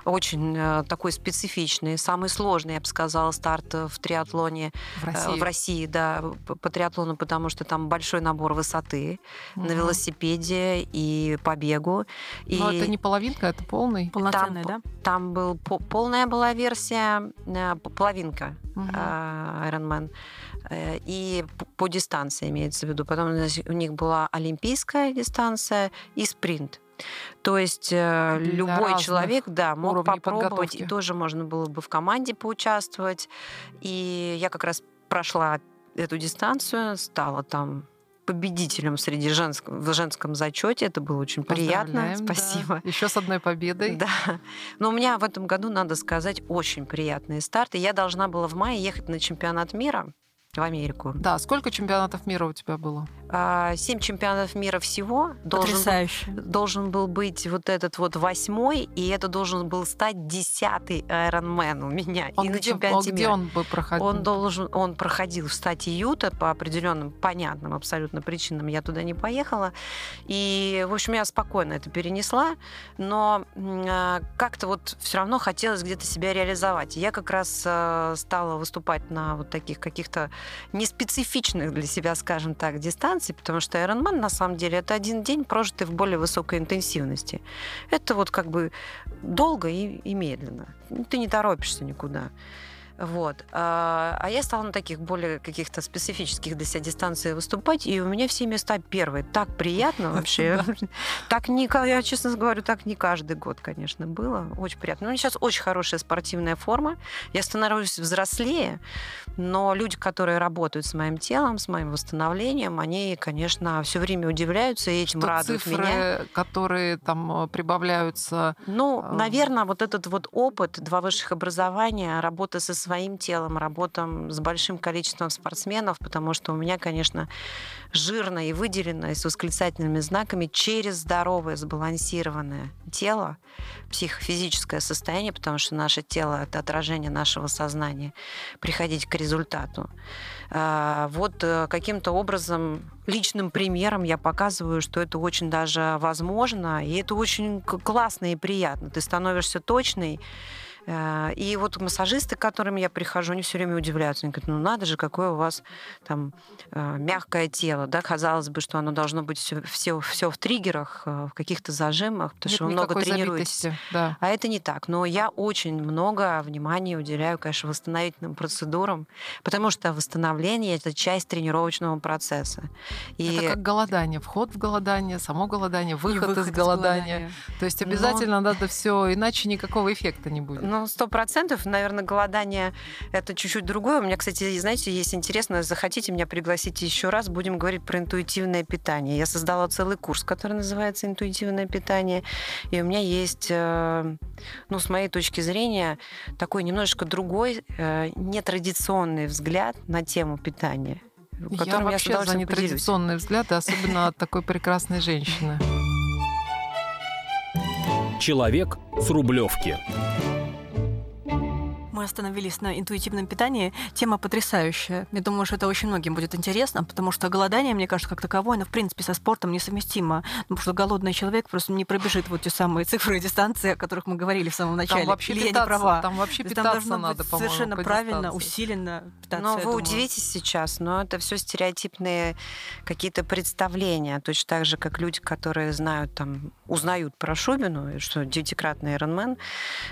Очень э, такой специфичный, самый сложный, я бы сказала, старт э, в триатлоне в России. в России, да, по, триатлону, потому что там большой набор высоты на Мгм. велосипеде и по бегу. И Но это не половинка, это полный. Полноценная, Там да? там был по- полная была версия, половинка. Мгм. Ironman, э, и по дистанции имеется в виду. Потом у них была олимпийская дистанция и спринт. То есть Для любой человек, да, мог попробовать, и тоже можно было бы в команде поучаствовать. И я как раз прошла эту дистанцию, стала там победителем среди женского, в женском зачете. Это было очень приятно. Спасибо. Да. Еще с одной победой. Да. Но у меня в этом году, надо сказать, очень приятные старты. Я должна была в мае ехать на чемпионат мира в Америку. Да, сколько чемпионатов мира у тебя было? А, семь чемпионатов мира всего. Должен, должен был быть вот этот вот восьмой, и это должен был стать десятый Ironman у меня. Он и где, на чемпионате он, мира. Где он бы проходил? Он должен, он проходил в штате Юта по определенным понятным абсолютно причинам. Я туда не поехала. И, в общем, я спокойно это перенесла, но а, как-то вот все равно хотелось где-то себя реализовать. Я как раз а, стала выступать на вот таких каких-то неспецифичных для себя, скажем так, дистанций, потому что Ironman на самом деле это один день, прожитый в более высокой интенсивности. Это вот как бы долго и, и медленно. Ты не торопишься никуда. Вот. А, а я стала на таких более каких-то специфических для себя дистанциях выступать, и у меня все места первые. Так приятно вообще. Так не, я честно говорю, так не каждый год, конечно, было. Очень приятно. У меня сейчас очень хорошая спортивная форма. Я становлюсь взрослее, но люди, которые работают с моим телом, с моим восстановлением, они, конечно, все время удивляются и этим Что радуют цифры, меня. которые там э, прибавляются. Ну, э, наверное, вот этот вот опыт, два высших образования, работа со своим телом, работа с большим количеством спортсменов, потому что у меня, конечно, жирно и выделено, и с восклицательными знаками через здоровое, сбалансированное тело, психофизическое состояние, потому что наше тело — это отражение нашего сознания, приходить к результату. А, вот э, каким-то образом личным примером я показываю, что это очень даже возможно, и это очень классно и приятно. Ты становишься точной, и вот массажисты, к которым я прихожу, они все время удивляются. Они говорят, ну надо же, какое у вас там э, мягкое тело. Да? Казалось бы, что оно должно быть все, все, все в триггерах, э, в каких-то зажимах, потому Нет что вы много тренируетесь. Да. А это не так. Но я очень много внимания уделяю, конечно, восстановительным процедурам, потому что восстановление — это часть тренировочного процесса. И... Это как голодание. Вход в голодание, само голодание, выход, выход из голодания. голодания. То есть обязательно Но... надо все, иначе никакого эффекта не будет. Ну, сто процентов. Наверное, голодание — это чуть-чуть другое. У меня, кстати, знаете, есть интересно, захотите меня пригласить еще раз, будем говорить про интуитивное питание. Я создала целый курс, который называется «Интуитивное питание». И у меня есть, э, ну, с моей точки зрения, такой немножечко другой, э, нетрадиционный взгляд на тему питания. Я вообще я за нетрадиционный взгляд, особенно от такой прекрасной женщины. Человек с Рублевки мы остановились на интуитивном питании. Тема потрясающая. Я думаю, что это очень многим будет интересно, потому что голодание, мне кажется, как таковое, оно, в принципе, со спортом несовместимо. Потому что голодный человек просто не пробежит вот те самые цифры и дистанции, о которых мы говорили в самом начале. Там вообще Или питаться, я не права? Там вообще питаться там надо, по Совершенно правильно, усиленно питаться. Но вы думаю. удивитесь сейчас, но это все стереотипные какие-то представления. Точно так же, как люди, которые знают, там, узнают про Шубину, что девятикратный Ironman,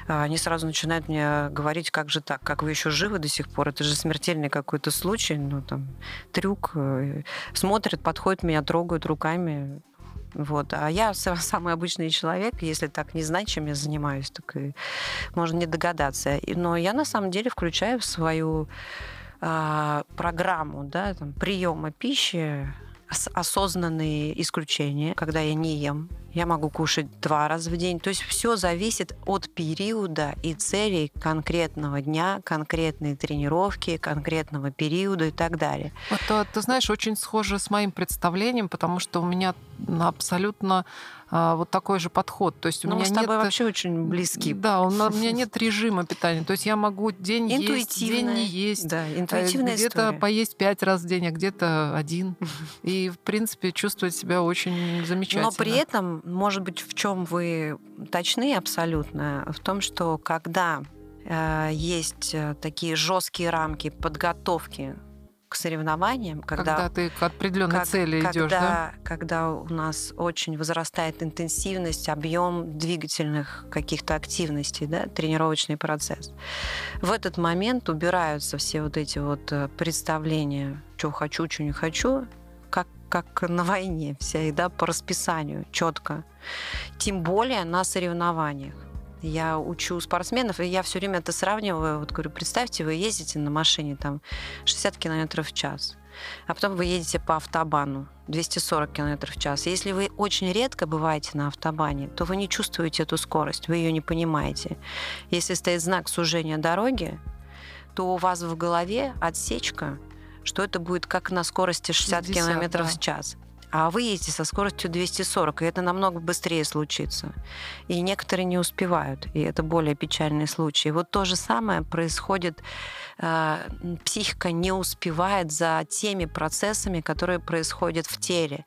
а, они сразу начинают мне говорить, как же так, как вы еще живы до сих пор, это же смертельный какой-то случай, ну там трюк, э, смотрят, подходят меня, трогают руками, вот. А я самый обычный человек, если так не знать, чем я занимаюсь, так и можно не догадаться. Но я на самом деле включаю в свою э, программу да, там, приема пищи осознанные исключения, когда я не ем я могу кушать два раза в день. То есть все зависит от периода и целей конкретного дня, конкретной тренировки, конкретного периода и так далее. Вот, а, ты знаешь, очень схоже с моим представлением, потому что у меня абсолютно а, вот такой же подход. То есть у Но меня мы с тобой нет... вообще очень близки. Да, у меня нет режима питания. То есть я могу день есть, день не есть. Да, интуитивная Где-то поесть пять раз в день, а где-то один. И, в принципе, чувствовать себя очень замечательно. Но при этом может быть, в чем вы точны абсолютно, в том, что когда э, есть э, такие жесткие рамки подготовки к соревнованиям, когда, когда ты к определенной как, цели когда, идешь, да? Когда у нас очень возрастает интенсивность, объем двигательных каких-то активностей, да, тренировочный процесс. В этот момент убираются все вот эти вот э, представления, что хочу, что не хочу, как, на войне вся еда по расписанию, четко. Тем более на соревнованиях. Я учу спортсменов, и я все время это сравниваю. Вот говорю, представьте, вы ездите на машине там 60 км в час, а потом вы едете по автобану 240 км в час. Если вы очень редко бываете на автобане, то вы не чувствуете эту скорость, вы ее не понимаете. Если стоит знак сужения дороги, то у вас в голове отсечка, что это будет как на скорости 60 км да. в час а вы едете со скоростью 240, и это намного быстрее случится. И некоторые не успевают, и это более печальный случай. Вот то же самое происходит, э, психика не успевает за теми процессами, которые происходят в теле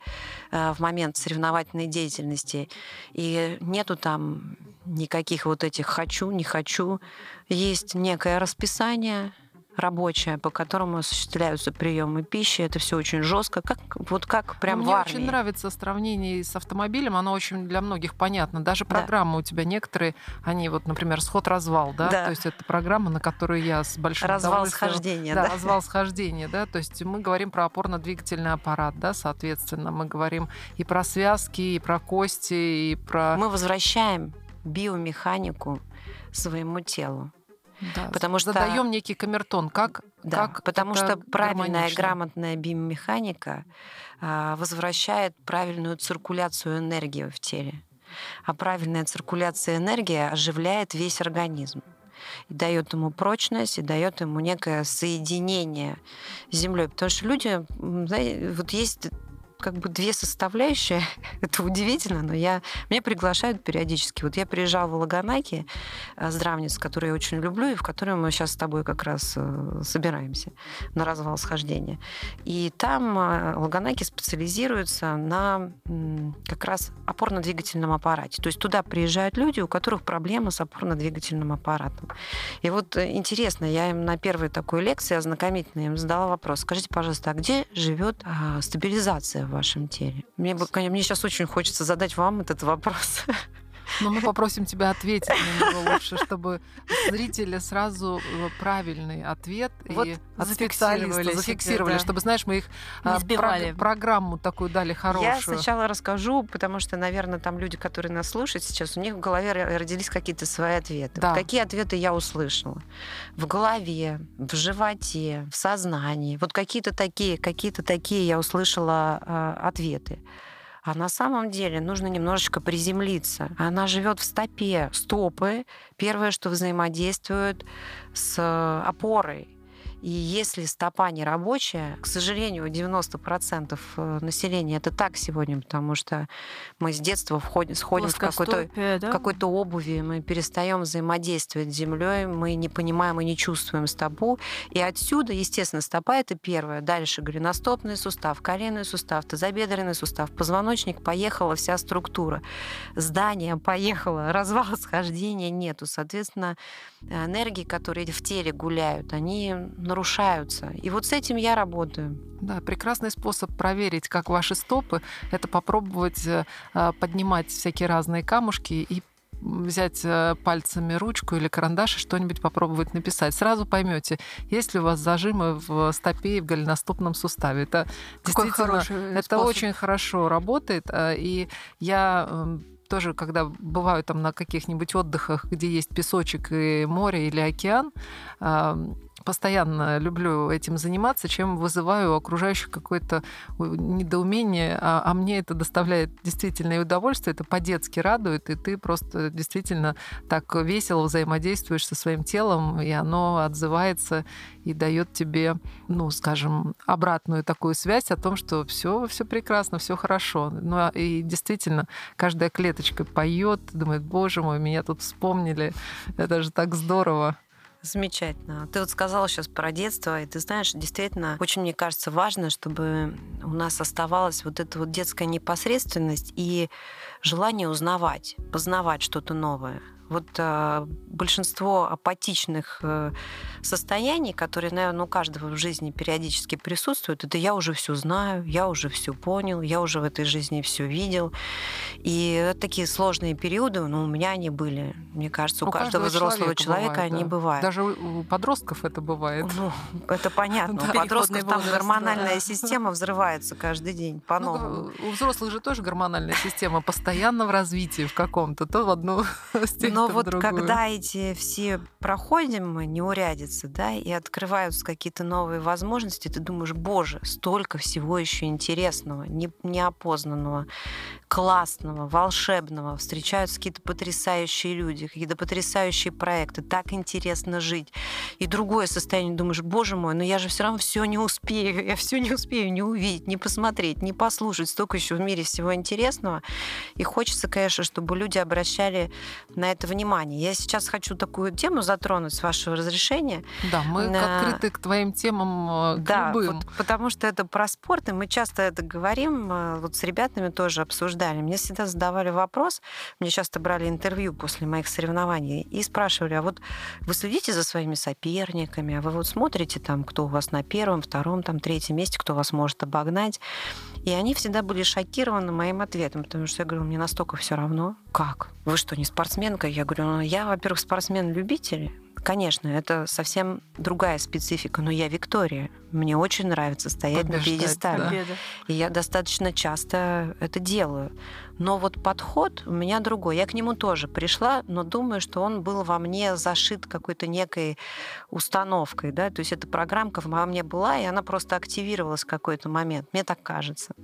э, в момент соревновательной деятельности. И нету там никаких вот этих «хочу», «не хочу». Есть некое расписание, рабочая, по которому осуществляются приемы пищи. Это все очень жестко, как вот как прям Мне в армии. очень нравится сравнение с автомобилем, оно очень для многих понятно. Даже программы да. у тебя некоторые, они вот, например, сход-развал, да? да, то есть это программа, на которую я с большим развал схождения, да, да, развал схождения, да, то есть мы говорим про опорно-двигательный аппарат, да, соответственно, мы говорим и про связки, и про кости, и про мы возвращаем биомеханику своему телу. Да, потому что задаем некий камертон, как да, как потому что правильная грамотная биомеханика а, возвращает правильную циркуляцию энергии в теле, а правильная циркуляция энергии оживляет весь организм и дает ему прочность, и дает ему некое соединение с землей. Потому что люди, знаете, вот есть как бы две составляющие. Это удивительно, но я, меня приглашают периодически. Вот я приезжала в Лаганаки, э, здравниц, которую я очень люблю, и в которой мы сейчас с тобой как раз э, собираемся на развал схождения. И там э, Лаганаки специализируются на как раз опорно-двигательном аппарате. То есть туда приезжают люди, у которых проблемы с опорно-двигательным аппаратом. И вот интересно, я им на первой такой лекции ознакомительной им задала вопрос. Скажите, пожалуйста, а где живет а, вашем теле? Мне, мне сейчас очень хочется задать вам этот вопрос. Но мы попросим тебя ответить на него лучше, чтобы зрители сразу э, правильный ответ вот и от специалиста зафиксировали, да. чтобы, знаешь, мы их а, про- программу такую дали хорошую. Я сначала расскажу, потому что, наверное, там люди, которые нас слушают сейчас, у них в голове родились какие-то свои ответы. Да. какие ответы я услышала? В голове, в животе, в сознании. Вот какие-то такие, какие-то такие я услышала э, ответы. А на самом деле нужно немножечко приземлиться. Она живет в стопе. Стопы первое, что взаимодействует с опорой. И если стопа не рабочая, к сожалению, 90% э, населения это так сегодня, потому что мы с детства входим, сходим в какой-то, да? какой-то обуви, мы перестаем взаимодействовать с землей, мы не понимаем и не чувствуем стопу. И отсюда, естественно, стопа это первое. Дальше голеностопный сустав, коленный сустав, тазобедренный сустав, позвоночник, поехала вся структура. Здание поехало, развал схождения нету. Соответственно, энергии, которые в теле гуляют, они нарушаются. И вот с этим я работаю. Да, прекрасный способ проверить, как ваши стопы, это попробовать э, а, поднимать всякие разные камушки и взять э, пальцами ручку или карандаш и что-нибудь попробовать написать. Сразу поймете, есть ли у вас зажимы в стопе и в голеностопном суставе. Это Какой действительно, это способ. очень хорошо работает. Э, и я эм, тоже, когда бываю там на каких-нибудь отдыхах, где есть песочек и море или океан, постоянно люблю этим заниматься, чем вызываю у окружающих какое-то недоумение, а, а мне это доставляет действительно и удовольствие, это по-детски радует, и ты просто действительно так весело взаимодействуешь со своим телом, и оно отзывается и дает тебе, ну, скажем, обратную такую связь о том, что все, все прекрасно, все хорошо. Ну а, и действительно, каждая клеточка поет, думает, боже мой, меня тут вспомнили, это же так здорово. Замечательно. Ты вот сказала сейчас про детство, и ты знаешь, действительно, очень, мне кажется, важно, чтобы у нас оставалась вот эта вот детская непосредственность и желание узнавать, познавать что-то новое. Вот э, большинство апатичных э, состояний, которые, наверное, у каждого в жизни периодически присутствуют, это я уже все знаю, я уже все понял, я уже в этой жизни все видел. И такие сложные периоды, ну, у меня они были. Мне кажется, у, у каждого, каждого взрослого человека, бывает, они да. бывают. Даже у подростков это бывает. Ну, это понятно. У подростков там гормональная система взрывается каждый день по-новому. Ну, у взрослых же тоже гормональная система постоянно в развитии в каком-то, то в одну степень, Но вот когда эти все проходим неурядицы, да, и открываются какие-то новые возможности, ты думаешь, боже, столько всего еще интересного, неопознанного, классного, волшебного, встречаются какие-то потрясающие люди, какие-то потрясающие проекты, так интересно жить. И другое состояние, думаешь, боже мой, но я же все равно все не успею, я все не успею не увидеть, не посмотреть, не послушать, столько еще в мире всего интересного. И хочется, конечно, чтобы люди обращали на это внимание. Я сейчас хочу такую тему затронуть, с вашего разрешения. Да, мы на... открыты к твоим темам, э, к да, любым. Вот, потому что это про спорт, и мы часто это говорим, э, вот с ребятами тоже обсуждали. Мне всегда задавали вопрос, мне часто брали интервью после моих соревнований и спрашивали, а вот вы следите за своими соперниками, а вы вот смотрите там, кто у вас на первом, втором, там, третьем месте, кто вас может обогнать. И они всегда были шокированы моим ответом, потому что я говорю, мне настолько все равно. Как? Вы что, не спортсменка? Я говорю, ну, я, во-первых, спортсмен-любитель, Конечно, это совсем другая специфика, но я Виктория. Мне очень нравится стоять Побеждать, на пьедестале. Да. И я достаточно часто это делаю. Но вот подход у меня другой. Я к нему тоже пришла, но думаю, что он был во мне зашит какой-то некой установкой. Да? То есть эта программка во мне была, и она просто активировалась в какой-то момент. Мне так кажется.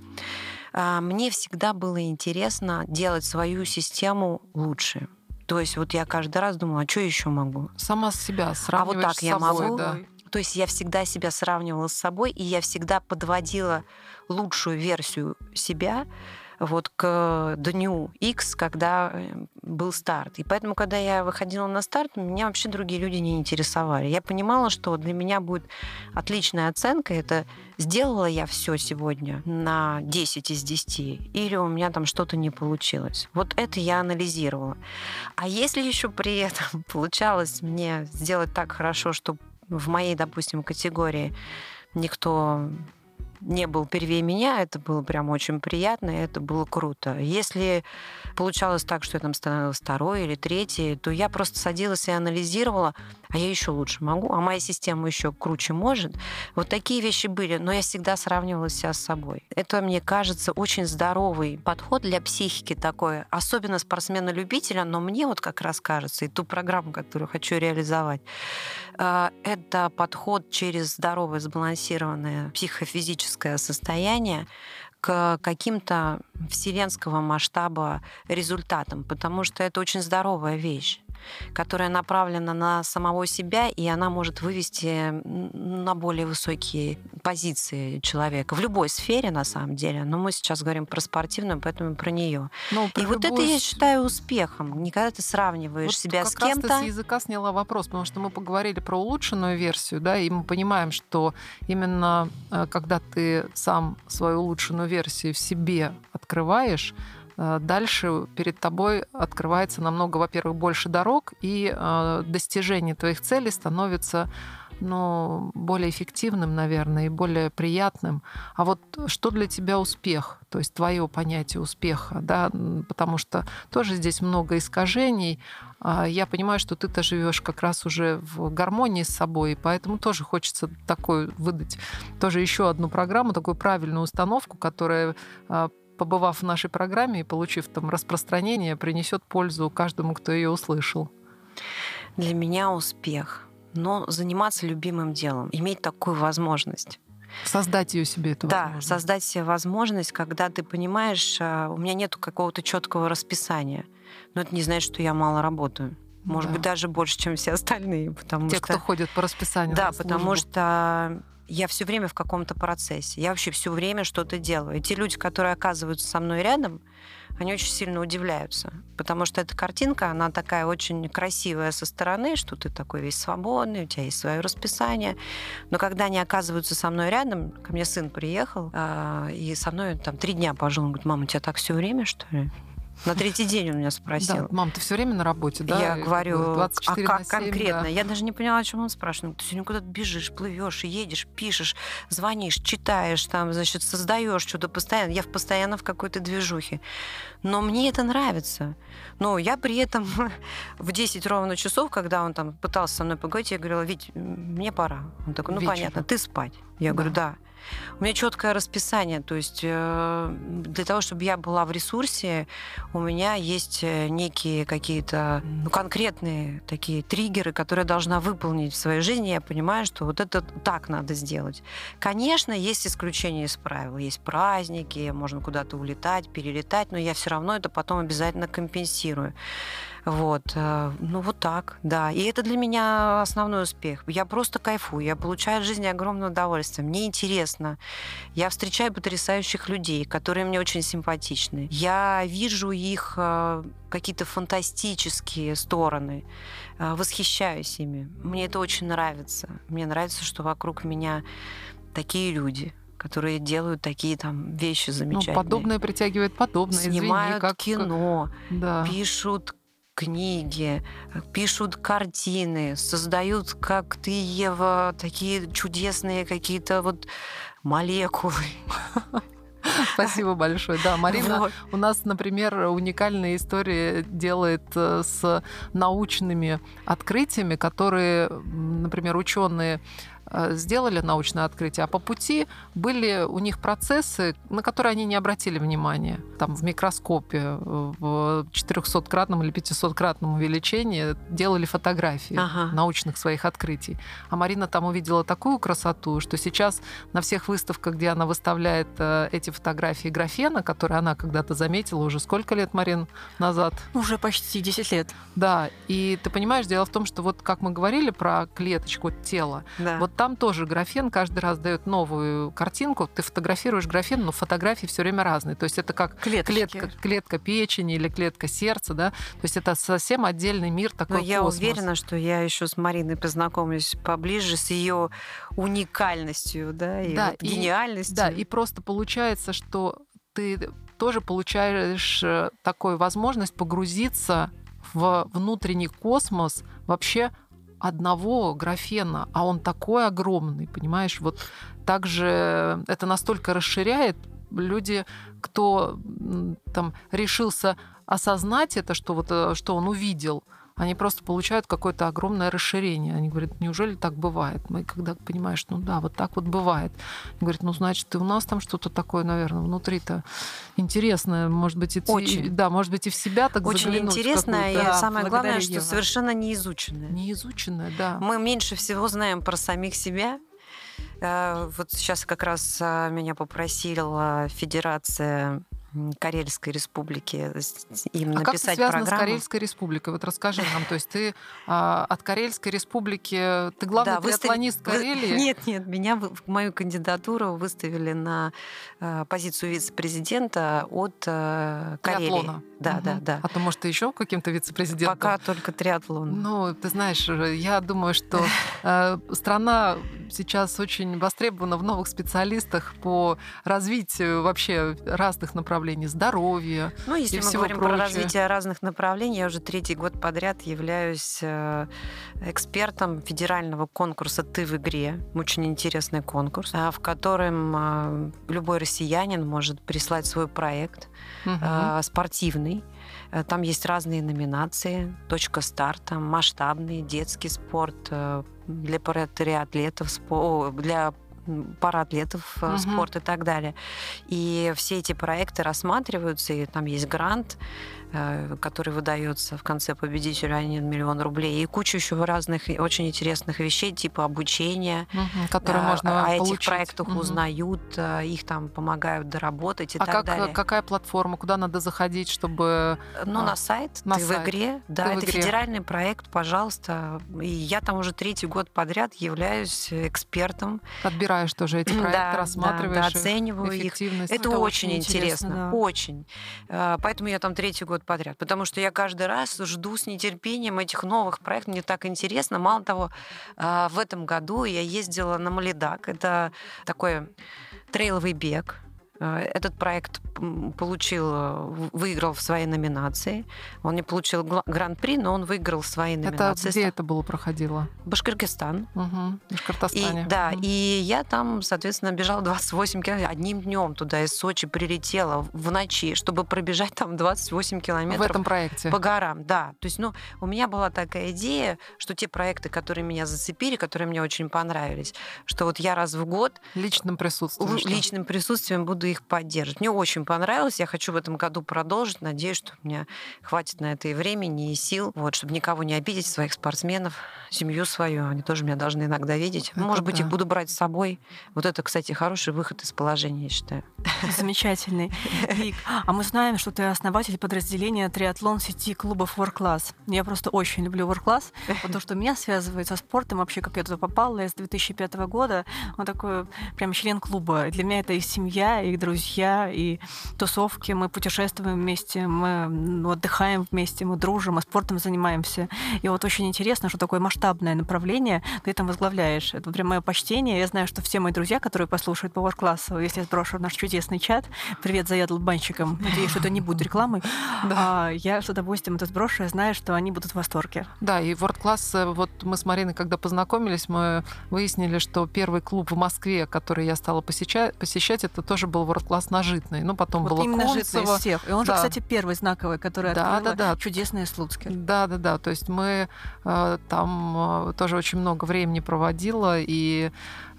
А, мне всегда было интересно делать свою систему лучше. То есть вот я каждый раз думала, а что еще могу? Сама себя сравнивать А вот так с я собой, могу? Да. То есть я всегда себя сравнивала с собой, и я всегда подводила лучшую версию себя вот к дню X, когда э, был старт. И поэтому, когда я выходила на старт, меня вообще другие люди не интересовали. Я понимала, что для меня будет отличная оценка. Это сделала я все сегодня на 10 из 10, или у меня там что-то не получилось. Вот это я анализировала. А если еще при этом получалось мне сделать так хорошо, что в моей, допустим, категории никто не был первее меня, это было прям очень приятно, и это было круто. Если получалось так, что я там становилась второй или третьей, то я просто садилась и анализировала, а я еще лучше могу, а моя система еще круче может. Вот такие вещи были, но я всегда сравнивала себя с собой. Это, мне кажется, очень здоровый подход для психики такой, особенно спортсмена-любителя, но мне вот как раз кажется, и ту программу, которую хочу реализовать, это подход через здоровое, сбалансированное психофизическое состояние, к каким-то вселенского масштаба результатам, потому что это очень здоровая вещь которая направлена на самого себя, и она может вывести на более высокие позиции человека в любой сфере, на самом деле. Но мы сейчас говорим про спортивную, поэтому про нее. Ну, и вот это я считаю успехом. Никогда ты сравниваешь вот себя с кем-то. Раз ты с языка сняла вопрос, потому что мы поговорили про улучшенную версию, да, и мы понимаем, что именно э, когда ты сам свою улучшенную версию в себе открываешь, дальше перед тобой открывается намного, во-первых, больше дорог, и э, достижение твоих целей становится ну, более эффективным, наверное, и более приятным. А вот что для тебя успех? То есть твое понятие успеха, да, потому что тоже здесь много искажений. А я понимаю, что ты-то живешь как раз уже в гармонии с собой, и поэтому тоже хочется такой выдать тоже еще одну программу, такую правильную установку, которая а, побывав в нашей программе и получив там распространение, принесет пользу каждому, кто ее услышал? Для меня успех. Но заниматься любимым делом, иметь такую возможность. Создать ее себе эту да, возможность. создать себе возможность, когда ты понимаешь, а, у меня нет какого-то четкого расписания. Но это не значит, что я мало работаю. Может да. быть, даже больше, чем все остальные. Потому Те, что... кто ходит по расписанию. Да, потому что я все время в каком-то процессе. Я вообще все время что-то делаю. И те люди, которые оказываются со мной рядом, они очень сильно удивляются. Потому что эта картинка, она такая очень красивая со стороны, что ты такой весь свободный, у тебя есть свое расписание. Но когда они оказываются со мной рядом, ко мне сын приехал, а, и со мной там три дня пожил, он говорит, мама, у тебя так все время, что ли? На третий день он меня спросил. Да, мам, ты все время на работе, да? Я говорю, как бы 24 а как на 7, конкретно? да. Я даже не поняла, о чем он спрашивает. Ты сегодня куда-то бежишь, плывешь, едешь, пишешь, звонишь, читаешь, там, значит, создаешь что-то постоянно. Я постоянно в какой-то движухе. Но мне это нравится. Но я при этом в 10 ровно часов, когда он там пытался со мной поговорить, я говорила, Вить, мне пора. Он такой, ну Вечером. понятно, ты спать. Я говорю, да. У меня четкое расписание, то есть э, для того, чтобы я была в ресурсе, у меня есть э, некие какие-то ну, конкретные такие триггеры, которые я должна выполнить в своей жизни. Я понимаю, что вот это так надо сделать. Конечно, есть исключения из правил. Есть праздники, можно куда-то улетать, перелетать, но я все равно это потом обязательно компенсирую. Вот, э, ну вот так, да. И это для меня основной успех. Я просто кайфую, я получаю от жизни огромное удовольствие. Мне интересно. Я встречаю потрясающих людей, которые мне очень симпатичны. Я вижу их э, какие-то фантастические стороны, э, восхищаюсь ими. Мне это очень нравится. Мне нравится, что вокруг меня такие люди которые делают такие там вещи Ну, замечательные. подобное притягивает подобное. Извини, Снимают как- кино, Да. пишут книги, пишут картины, создают, как ты, Ева, такие чудесные какие-то вот молекулы. Спасибо большое. Да, Марина Вот. У нас, например, уникальная история делает э, с научными открытиями, которые, например, ученые э, сделали научное открытие, а по пути были у них процессы, на которые они не обратили внимания. Там в микроскопе э, в 400-кратном или 500-кратном увеличении делали фотографии Ага. научных своих открытий. А Марина там увидела такую красоту, что сейчас на всех выставках, где она выставляет э, эти фотографии графена, которые она когда-то заметила уже сколько лет, Марин, назад. Уже почти 10 лет. Да, и ты понимаешь, дело в том, что вот как мы говорили про клеточку, тело, Да. вот там тоже графен каждый раз дает новую картинку. Ты фотографируешь графен, но фотографии все время разные. То есть это как Клеточки. клетка, клетка печени или клетка сердца, да? То есть это совсем отдельный мир Но такой я космос. уверена, что я еще с Мариной познакомлюсь поближе с ее уникальностью, да, и Да, вот и- гениальностью. Да, и просто получается, что ты тоже получаешь э, такую возможность погрузиться в внутренний космос вообще одного графена, а он такой огромный, понимаешь? Вот также это настолько расширяет люди, кто там решился осознать это, что вот э, что он увидел, они просто получают какое-то огромное расширение. Они говорят, неужели так бывает? Мы когда понимаешь, ну да, вот так вот бывает. Они говорят, ну значит, и у нас там что-то такое, наверное, внутри-то интересное, может быть, и, Очень. и- да, может быть, и в себя так Очень заглянуть в интересно, и какую-то. самое главное, что Ева. совершенно неизученное. Неизученное, да. Мы меньше всего знаем про самих себя. Э, Вот сейчас как раз а, меня попросила Федерация Карельской Республики с- им А как это написать связано программу. с Карельской республикой? Вот расскажи нам. То есть ты а, от Карельской республики, ты главный Да, триатлонист вы- Карелии? Нет, нет, меня мою кандидатуру выставили на э, позицию вице-президента от э, Карелии. Триатлона. Да, Мгм. да, да. А то, может, ты еще каким-то вице-президентом? Пока только триатлон. Ну, ты знаешь, я думаю, что э, страна сейчас очень востребована в новых специалистах по развитию вообще разных направлений здоровья. Ну, если мы говорим про прочее. развитие разных направлений, я уже третий год подряд являюсь э, экспертом федерального конкурса «Ты в игре». Очень интересный конкурс, э, в котором э, любой россиянин может прислать свой проект э, спортивный. Э, Там есть разные номинации. Точка старта, масштабный, детский спорт, э, для о, для м, параатлетов э, Мгм. спорт и так далее. И все эти проекты рассматриваются, и там есть грант, который выдается в конце победителю 1 миллион рублей, и куча еще разных очень интересных вещей, типа обучения, Мгм, которые э, можно о этих получить. проектах Мгм. узнают, э, их там помогают доработать и А так как, далее. какая платформа, куда надо заходить, чтобы... Ну, А, на сайт, на ты сайт. в игре. Да, «Ты в это игре». федеральный проект, пожалуйста. И я там уже третий год подряд являюсь экспертом. отбираешь тоже эти проекты, Да, да, рассматриваешь да, их, оцениваю их. Это, это очень интересно, интересно, да. очень. Э, Поэтому я там третий год подряд, потому что я каждый раз жду с нетерпением этих новых проектов. Мне так интересно. Мало того, э, в этом году я ездила на Малидак. Это такой трейловый бег Э, этот проект получил, э, выиграл в своей номинации. Он не получил гран-при, но он выиграл в своей номинации. Это где это было проходило? Башкиркистан. Угу, Башкортостане. И, да, угу. и я там, соответственно, бежала 28 километров. Одним днем туда из Сочи прилетела в ночи, чтобы пробежать там 28 километров. В этом проекте? По горам, да. То есть, ну, у меня была такая идея, что те проекты, которые меня зацепили, которые мне очень понравились, что вот я раз в год... Личным присутствием. Личным присутствием буду их поддерживать. Мне очень понравилось. Я хочу в этом году продолжить. Надеюсь, что у меня хватит на это и времени, и сил, вот, чтобы никого не обидеть, своих спортсменов, семью свою. Они тоже меня должны иногда видеть. Это Может быть, да. их буду брать с собой. Вот это, кстати, хороший выход из положения, я считаю. Замечательный. Вик, а мы знаем, что ты основатель подразделения триатлон сети клубов World Class. Я просто очень люблю World Class, потому что меня связывает со спортом вообще, как я туда попала. Я с 2005 года. Он такой прям член клуба. Для меня это и семья, и друзья, и тусовки. Мы путешествуем вместе, мы отдыхаем вместе, мы дружим, мы спортом занимаемся. И вот очень интересно, что такое масштабное направление ты там возглавляешь. Это прям мое почтение. Я знаю, что все мои друзья, которые послушают Power классу если я сброшу наш чудесный чат, привет заядлым банщикам, надеюсь, что это не будет рекламой, да. а, я с удовольствием это сброшу, я знаю, что они будут в восторге. Да, и World Class, э, вот мы с Мариной, когда познакомились, мы выяснили, что первый клуб в Москве, который я стала посещать, посещать это тоже был World Class на Житной. Ну, потом вот было именно Концево. всех. И он да. же, кстати, первый знаковый, который да, открыла да, да. чудесные Слуцкий. Да, да, да. То есть мы э, там э, тоже очень много времени проводила, и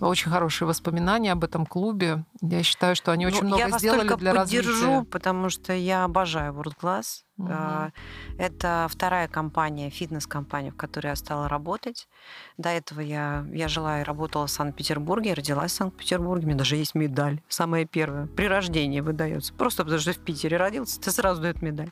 очень хорошие воспоминания об этом клубе. Я считаю, что они очень ну, много сделали для развития. Я поддержу, потому что я обожаю World Class. Угу. Это вторая компания, фитнес-компания, в которой я стала работать. До этого я, я жила и работала в Санкт-Петербурге, родилась в Санкт-Петербурге. У меня даже есть медаль, самая первая. При рождении выдается. Просто потому что в Питере родился, ты сразу дают медаль.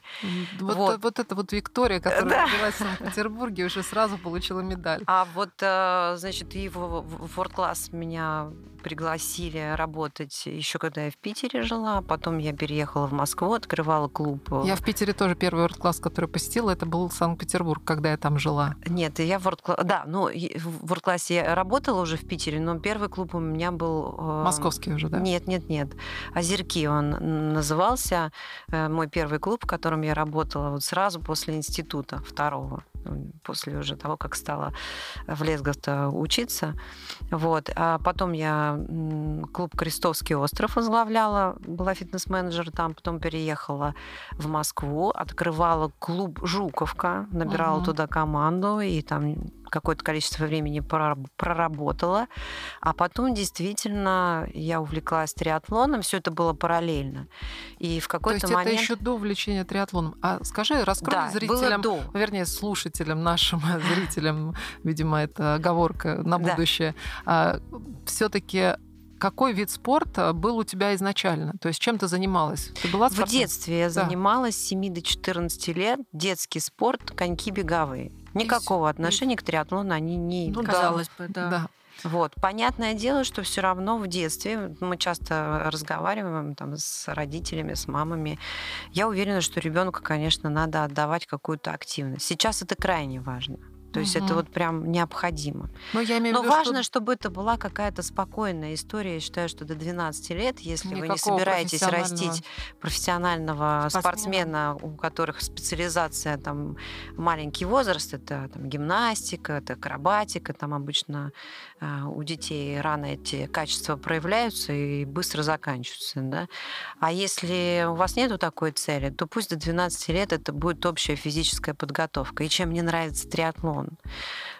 Вот, вот. вот эта вот Виктория, которая да. родилась в Санкт-Петербурге, уже сразу получила медаль. А вот, э, значит, и в World Class меня пригласили работать еще когда я в Питере жила. Потом я переехала в Москву, открывала клуб. Я в Питере тоже первый World который посетила, это был Санкт-Петербург, когда я там жила. Нет, я в World Да, ну, в World я работала уже в Питере, но первый клуб у меня был... Э, Московский уже, да? Нет, нет, нет. Озерки он назывался. Э, мой первый клуб, в котором я работала вот сразу после института второго после уже того, как стала в Лесгофта учиться. Вот. А потом я клуб «Крестовский остров» возглавляла, была фитнес-менеджер там, потом переехала в Москву, открывала клуб «Жуковка», набирала угу. туда команду, и там какое-то количество времени проработала, а потом действительно я увлеклась триатлоном, все это было параллельно. И в какой-то момент... это еще до увлечения триатлоном. А скажи, раскрой да, зрителям, было до. вернее, слушателям, нашим зрителям, видимо, это оговорка на будущее, да. все-таки какой вид спорта был у тебя изначально? То есть чем ты занималась? Ты была В детстве я да. занималась с 7 до 14 лет. Детский спорт, коньки беговые. Никакого и... отношения к триатлону они не... Ну, казалось бы, да. да. Вот. Понятное дело, что все равно в детстве мы часто разговариваем там, с родителями, с мамами. Я уверена, что ребенку, конечно, надо отдавать какую-то активность. Сейчас это крайне важно. То есть угу. это вот прям необходимо. Но, я имею Но виду, важно, что... чтобы это была какая-то спокойная история. Я считаю, что до 12 лет, если Никакого вы не собираетесь растить профессионального спортсмена. спортсмена, у которых специализация там маленький возраст, это там гимнастика, это акробатика, там обычно э, у детей рано эти качества проявляются и быстро заканчиваются. Да? А если у вас нету такой цели, то пусть до 12 лет это будет общая физическая подготовка. И чем мне нравится триатлон, on.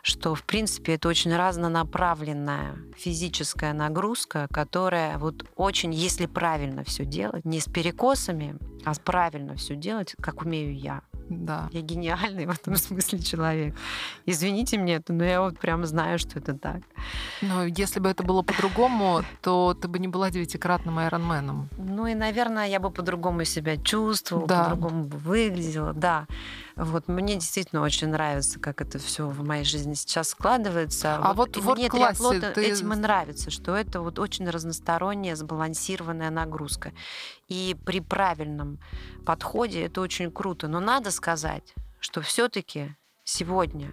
Что, в принципе, это очень разнонаправленная физическая нагрузка, которая вот очень, если правильно все делать, не с перекосами, а правильно все делать, как умею я, да. Я гениальный в этом смысле человек. Извините мне но я вот прям знаю, что это так. Но если бы это было по-другому, то ты бы не была девятикратным айронменом. Ну и, наверное, я бы по-другому себя чувствовала, да. по-другому бы выглядела, да. Вот мне действительно очень нравится, как это все в моей жизни сейчас складывается. А вот, вот мне триатлон ты... этим и нравится, что это вот очень разносторонняя, сбалансированная нагрузка. И при правильном подходе это очень круто. Но надо сказать, что все-таки сегодня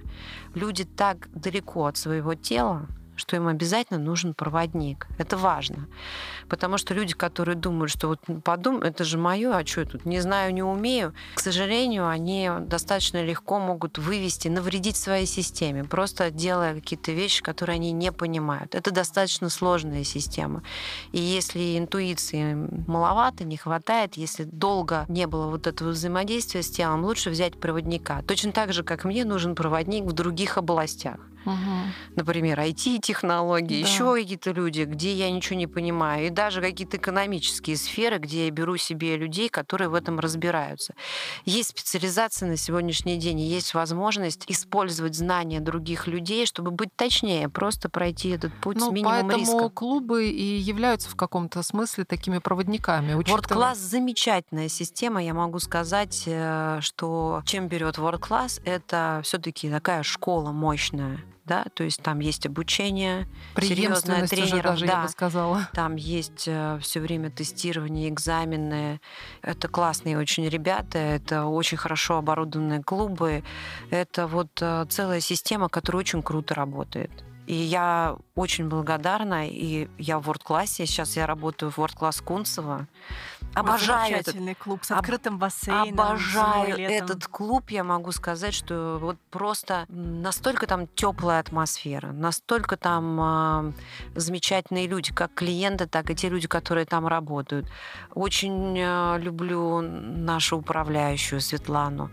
люди так далеко от своего тела, что им обязательно нужен проводник. Это важно. Потому что люди, которые думают, что вот подум, это же мое, а что я тут не знаю, не умею, к сожалению, они достаточно легко могут вывести, навредить своей системе, просто делая какие-то вещи, которые они не понимают. Это достаточно сложная система. И если интуиции маловато, не хватает, если долго не было вот этого взаимодействия с телом, лучше взять проводника. Точно так же, как мне нужен проводник в других областях. Угу. Например, IT-технологии, да. еще какие-то люди, где я ничего не понимаю. И даже какие-то экономические сферы, где я беру себе людей, которые в этом разбираются. Есть специализация на сегодняшний день, есть возможность использовать знания других людей, чтобы быть точнее, просто пройти этот путь ну, с минимумом поэтому риска. клубы и являются в каком-то смысле такими проводниками. Учитывая... World Class замечательная система. Я могу сказать, э, что чем берет World Class, это все-таки такая школа мощная да, то есть там есть обучение, серьезное тренеров, даже, да, я бы сказала. Там есть э, все время тестирование, экзамены. Это классные очень ребята, это очень хорошо оборудованные клубы. Это вот э, целая система, которая очень круто работает. И я очень благодарна, и я в World-классе, сейчас я работаю в World-класс Кунцево. Обожаю этот клуб с открытым бассейном. Обожаю этот клуб, я могу сказать, что вот просто настолько там теплая атмосфера, настолько там э, замечательные люди, как клиенты, так и те люди, которые там работают. Очень э, люблю нашу управляющую Светлану.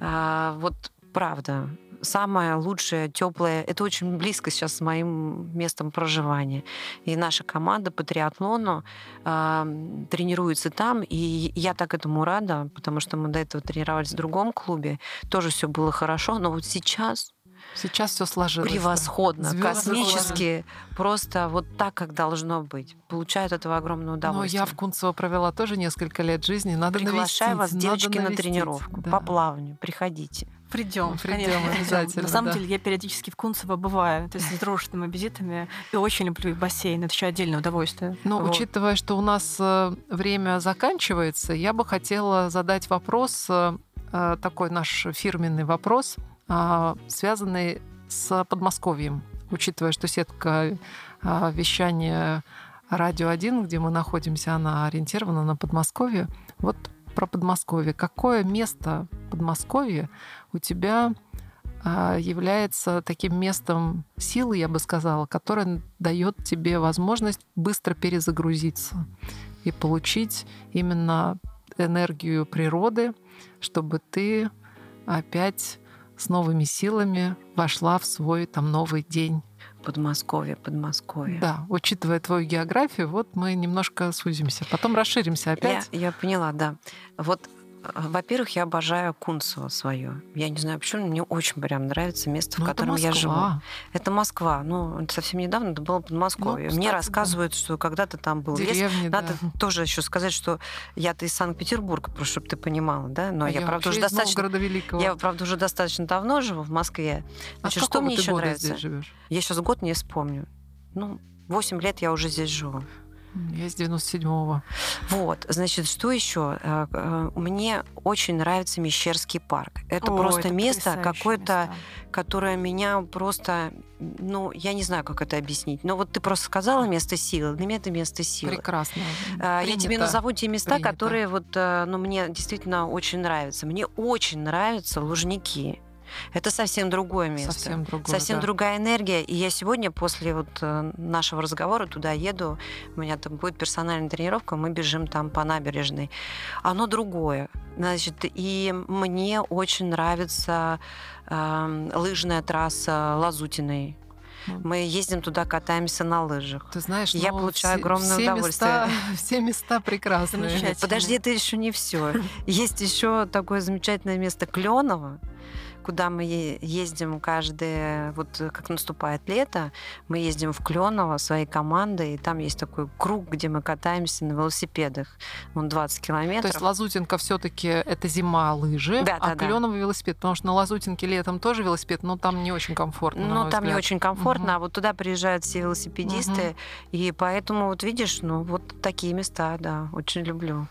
Э, вот правда, самое лучшее, теплое. Это очень близко сейчас с моим местом проживания. И наша команда по триатлону э, тренируется там, и я так этому рада, потому что мы до этого тренировались в другом клубе, тоже все было хорошо, но вот сейчас Сейчас все сложилось. Превосходно, да. космически, просто вот так, как должно быть. Получают этого огромное удовольствие. Но я в Кунцево провела тоже несколько лет жизни. Надо Приглашаю навестить, вас, девочки, надо на тренировку да. по плаванию. Приходите. Придем, придем обязательно. На самом да. деле я периодически в Кунцево бываю, то есть с дружественными визитами, и очень люблю и бассейн, это еще отдельное удовольствие. Ну, вот. учитывая, что у нас э, время заканчивается, я бы хотела задать вопрос, э, э, такой наш фирменный вопрос, а, связанный с Подмосковьем, учитывая, что сетка а, вещания Радио 1, где мы находимся, она ориентирована на Подмосковье. Вот про Подмосковье. Какое место Подмосковья у тебя а, является таким местом силы, я бы сказала, которое дает тебе возможность быстро перезагрузиться и получить именно энергию природы, чтобы ты опять с новыми силами вошла в свой там новый день. Подмосковье, Подмосковье. Да, учитывая твою географию, вот мы немножко сузимся, потом расширимся опять. Я, я поняла, да. Вот во-первых, я обожаю Кунцево свое. Я не знаю почему, мне очень прям нравится место, в ну, котором я живу. Это Москва. Ну, совсем недавно это было Подмосковье. Ну, мне рассказывают, да. что когда-то там был Деревни, лес. Да. Надо тоже еще сказать, что я-то из Санкт-Петербурга, просто чтобы ты понимала, да? Но а я, я правда, уже достаточно... Великого. Я, правда, уже достаточно давно живу в Москве. А Значит, а что мне еще нравится? Я сейчас год не вспомню. Ну, 8 лет я уже здесь живу. Я с 97-го. Вот, значит, что еще? Э, э, мне очень нравится Мещерский парк. Это О, просто это место какое-то, которое меня просто, ну, я не знаю, как это объяснить. Но вот ты просто сказала место силы. Для меня это место силы. Прекрасно. Принято. Я тебе назову те места, Принято. которые вот, э, ну, мне действительно очень нравятся. Мне очень нравятся Лужники. Это совсем другое место. Совсем другое, Совсем да. другая энергия. И я сегодня после вот э, нашего разговора туда еду, у меня там будет персональная тренировка, мы бежим там по набережной. Оно другое. Значит, и мне очень нравится э, лыжная трасса Лазутиной. Мы ездим туда, катаемся на лыжах. Ты знаешь, я ну, получаю все, огромное все удовольствие. Места, все места прекрасные. Подожди, это еще не все. Есть еще такое замечательное место Кленово куда мы ездим каждое, вот как наступает лето, мы ездим в Кленово своей командой, и там есть такой круг, где мы катаемся на велосипедах. Он 20 километров. То есть Лазутинка все таки это зима лыжи, да, а да, Кленово да. велосипед, потому что на Лазутинке летом тоже велосипед, но там не очень комфортно. Ну, там взгляд. не очень комфортно, угу. а вот туда приезжают все велосипедисты, угу. и поэтому вот видишь, ну вот такие места, да, очень люблю.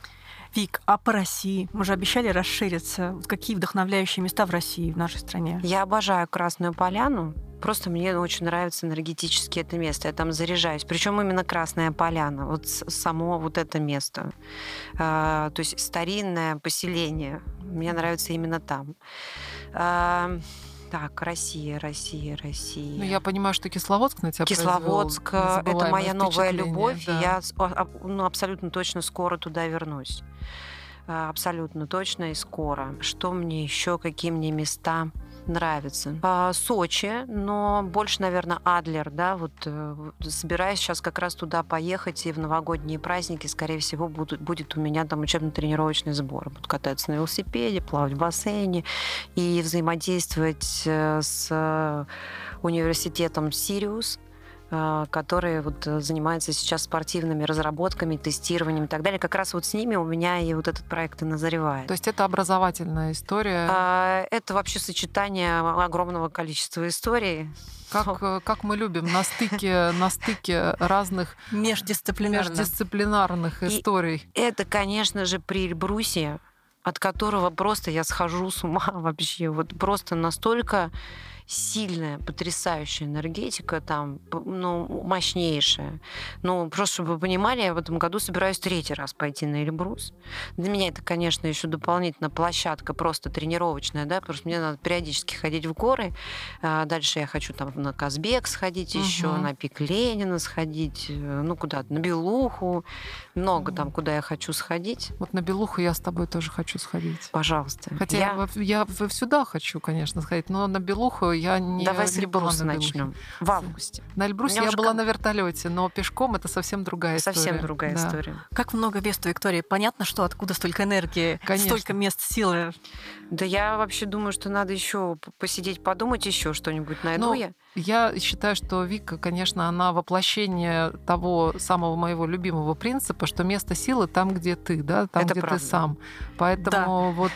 Вик, а по России? Мы же обещали расшириться. Вот какие вдохновляющие места в России, в нашей стране? Я обожаю Красную Поляну. Просто мне очень нравится энергетически это место. Я там заряжаюсь. Причем именно Красная Поляна. Вот само вот это место. А, то есть старинное поселение. Мне нравится именно там. А, так, Россия, Россия, Россия. Ну, я понимаю, что Кисловодск на тебя Кисловодск э, — это моя новая любовь. Да. Я ну, абсолютно точно скоро туда вернусь. А, абсолютно точно и скоро. Что мне еще, какие мне места? нравится. А, Сочи, но больше, наверное, Адлер, да, вот э, собираюсь сейчас как раз туда поехать, и в новогодние праздники, скорее всего, будут, будет у меня там учебно-тренировочный сбор. Буду кататься на велосипеде, плавать в бассейне и взаимодействовать э, с университетом Сириус, которые вот э, занимаются сейчас спортивными разработками, тестированием и так далее. Как раз вот с ними у меня и вот этот проект и назревает. То есть это образовательная история? А, это вообще сочетание огромного количества историй. Как, э, как мы любим на стыке, на стыке разных междисциплинарных, междисциплинарных историй. И это, конечно же, при Эльбрусе, от которого просто я схожу с ума вообще. Вот просто настолько сильная, потрясающая энергетика там, ну, мощнейшая. Ну, просто чтобы вы понимали, я в этом году собираюсь третий раз пойти на Эльбрус. Для меня это, конечно, еще дополнительно площадка просто тренировочная, да, просто мне надо периодически ходить в горы. А дальше я хочу там на Казбек сходить угу. еще, на пик Ленина сходить, э, ну, куда-то, на Белуху. Много угу. там, куда я хочу сходить. Вот на Белуху я с тобой тоже хочу сходить. Пожалуйста. Хотя я, я, я сюда хочу, конечно, сходить, но на Белуху я не Давай с Эльбруса начнем. В августе. На Эльбрусе я была на вертолете, но пешком это совсем другая история. Совсем другая да. история. Как много весту, Виктория. Понятно, что откуда столько энергии, Конечно. столько мест силы. Да я вообще думаю, что надо еще посидеть, подумать еще что-нибудь найду ну, я. Я считаю, что Вика, конечно, она воплощение того самого моего любимого принципа, что место силы там, где ты, да, там, это где правда. ты сам. Поэтому да. вот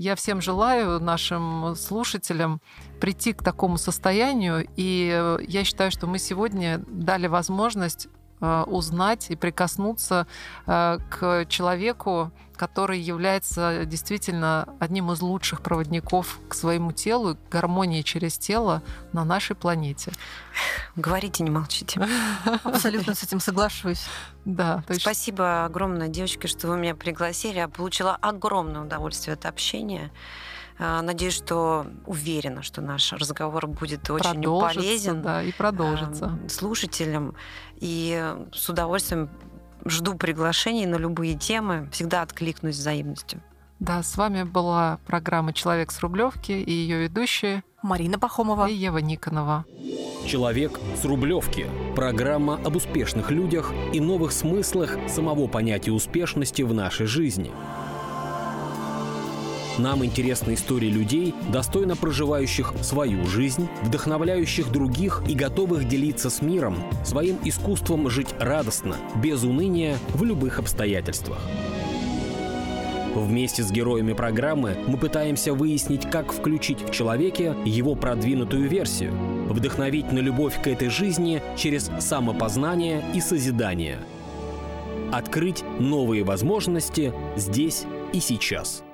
я всем желаю нашим слушателям прийти к такому состоянию, и я считаю, что мы сегодня дали возможность Э, узнать и прикоснуться э, к человеку, который является действительно одним из лучших проводников к своему телу, к гармонии через тело на нашей планете. Говорите, не молчите. Абсолютно с этим соглашусь. Да. То есть... Спасибо огромное, девочки, что вы меня пригласили. Я получила огромное удовольствие от общения. А, надеюсь, что уверена, что наш разговор будет очень полезен да, и продолжится. слушателям. И с удовольствием жду приглашений на любые темы. Всегда откликнусь взаимностью. Да, с вами была программа «Человек с Рублевки» и ее ведущие Марина Пахомова и Ева Никонова. «Человек с Рублевки» – программа об успешных людях и новых смыслах самого понятия успешности в нашей жизни – нам интересны истории людей, достойно проживающих свою жизнь, вдохновляющих других и готовых делиться с миром своим искусством жить радостно, без уныния в любых обстоятельствах. Вместе с героями программы мы пытаемся выяснить, как включить в человеке его продвинутую версию, вдохновить на любовь к этой жизни через самопознание и созидание. Открыть новые возможности здесь и сейчас.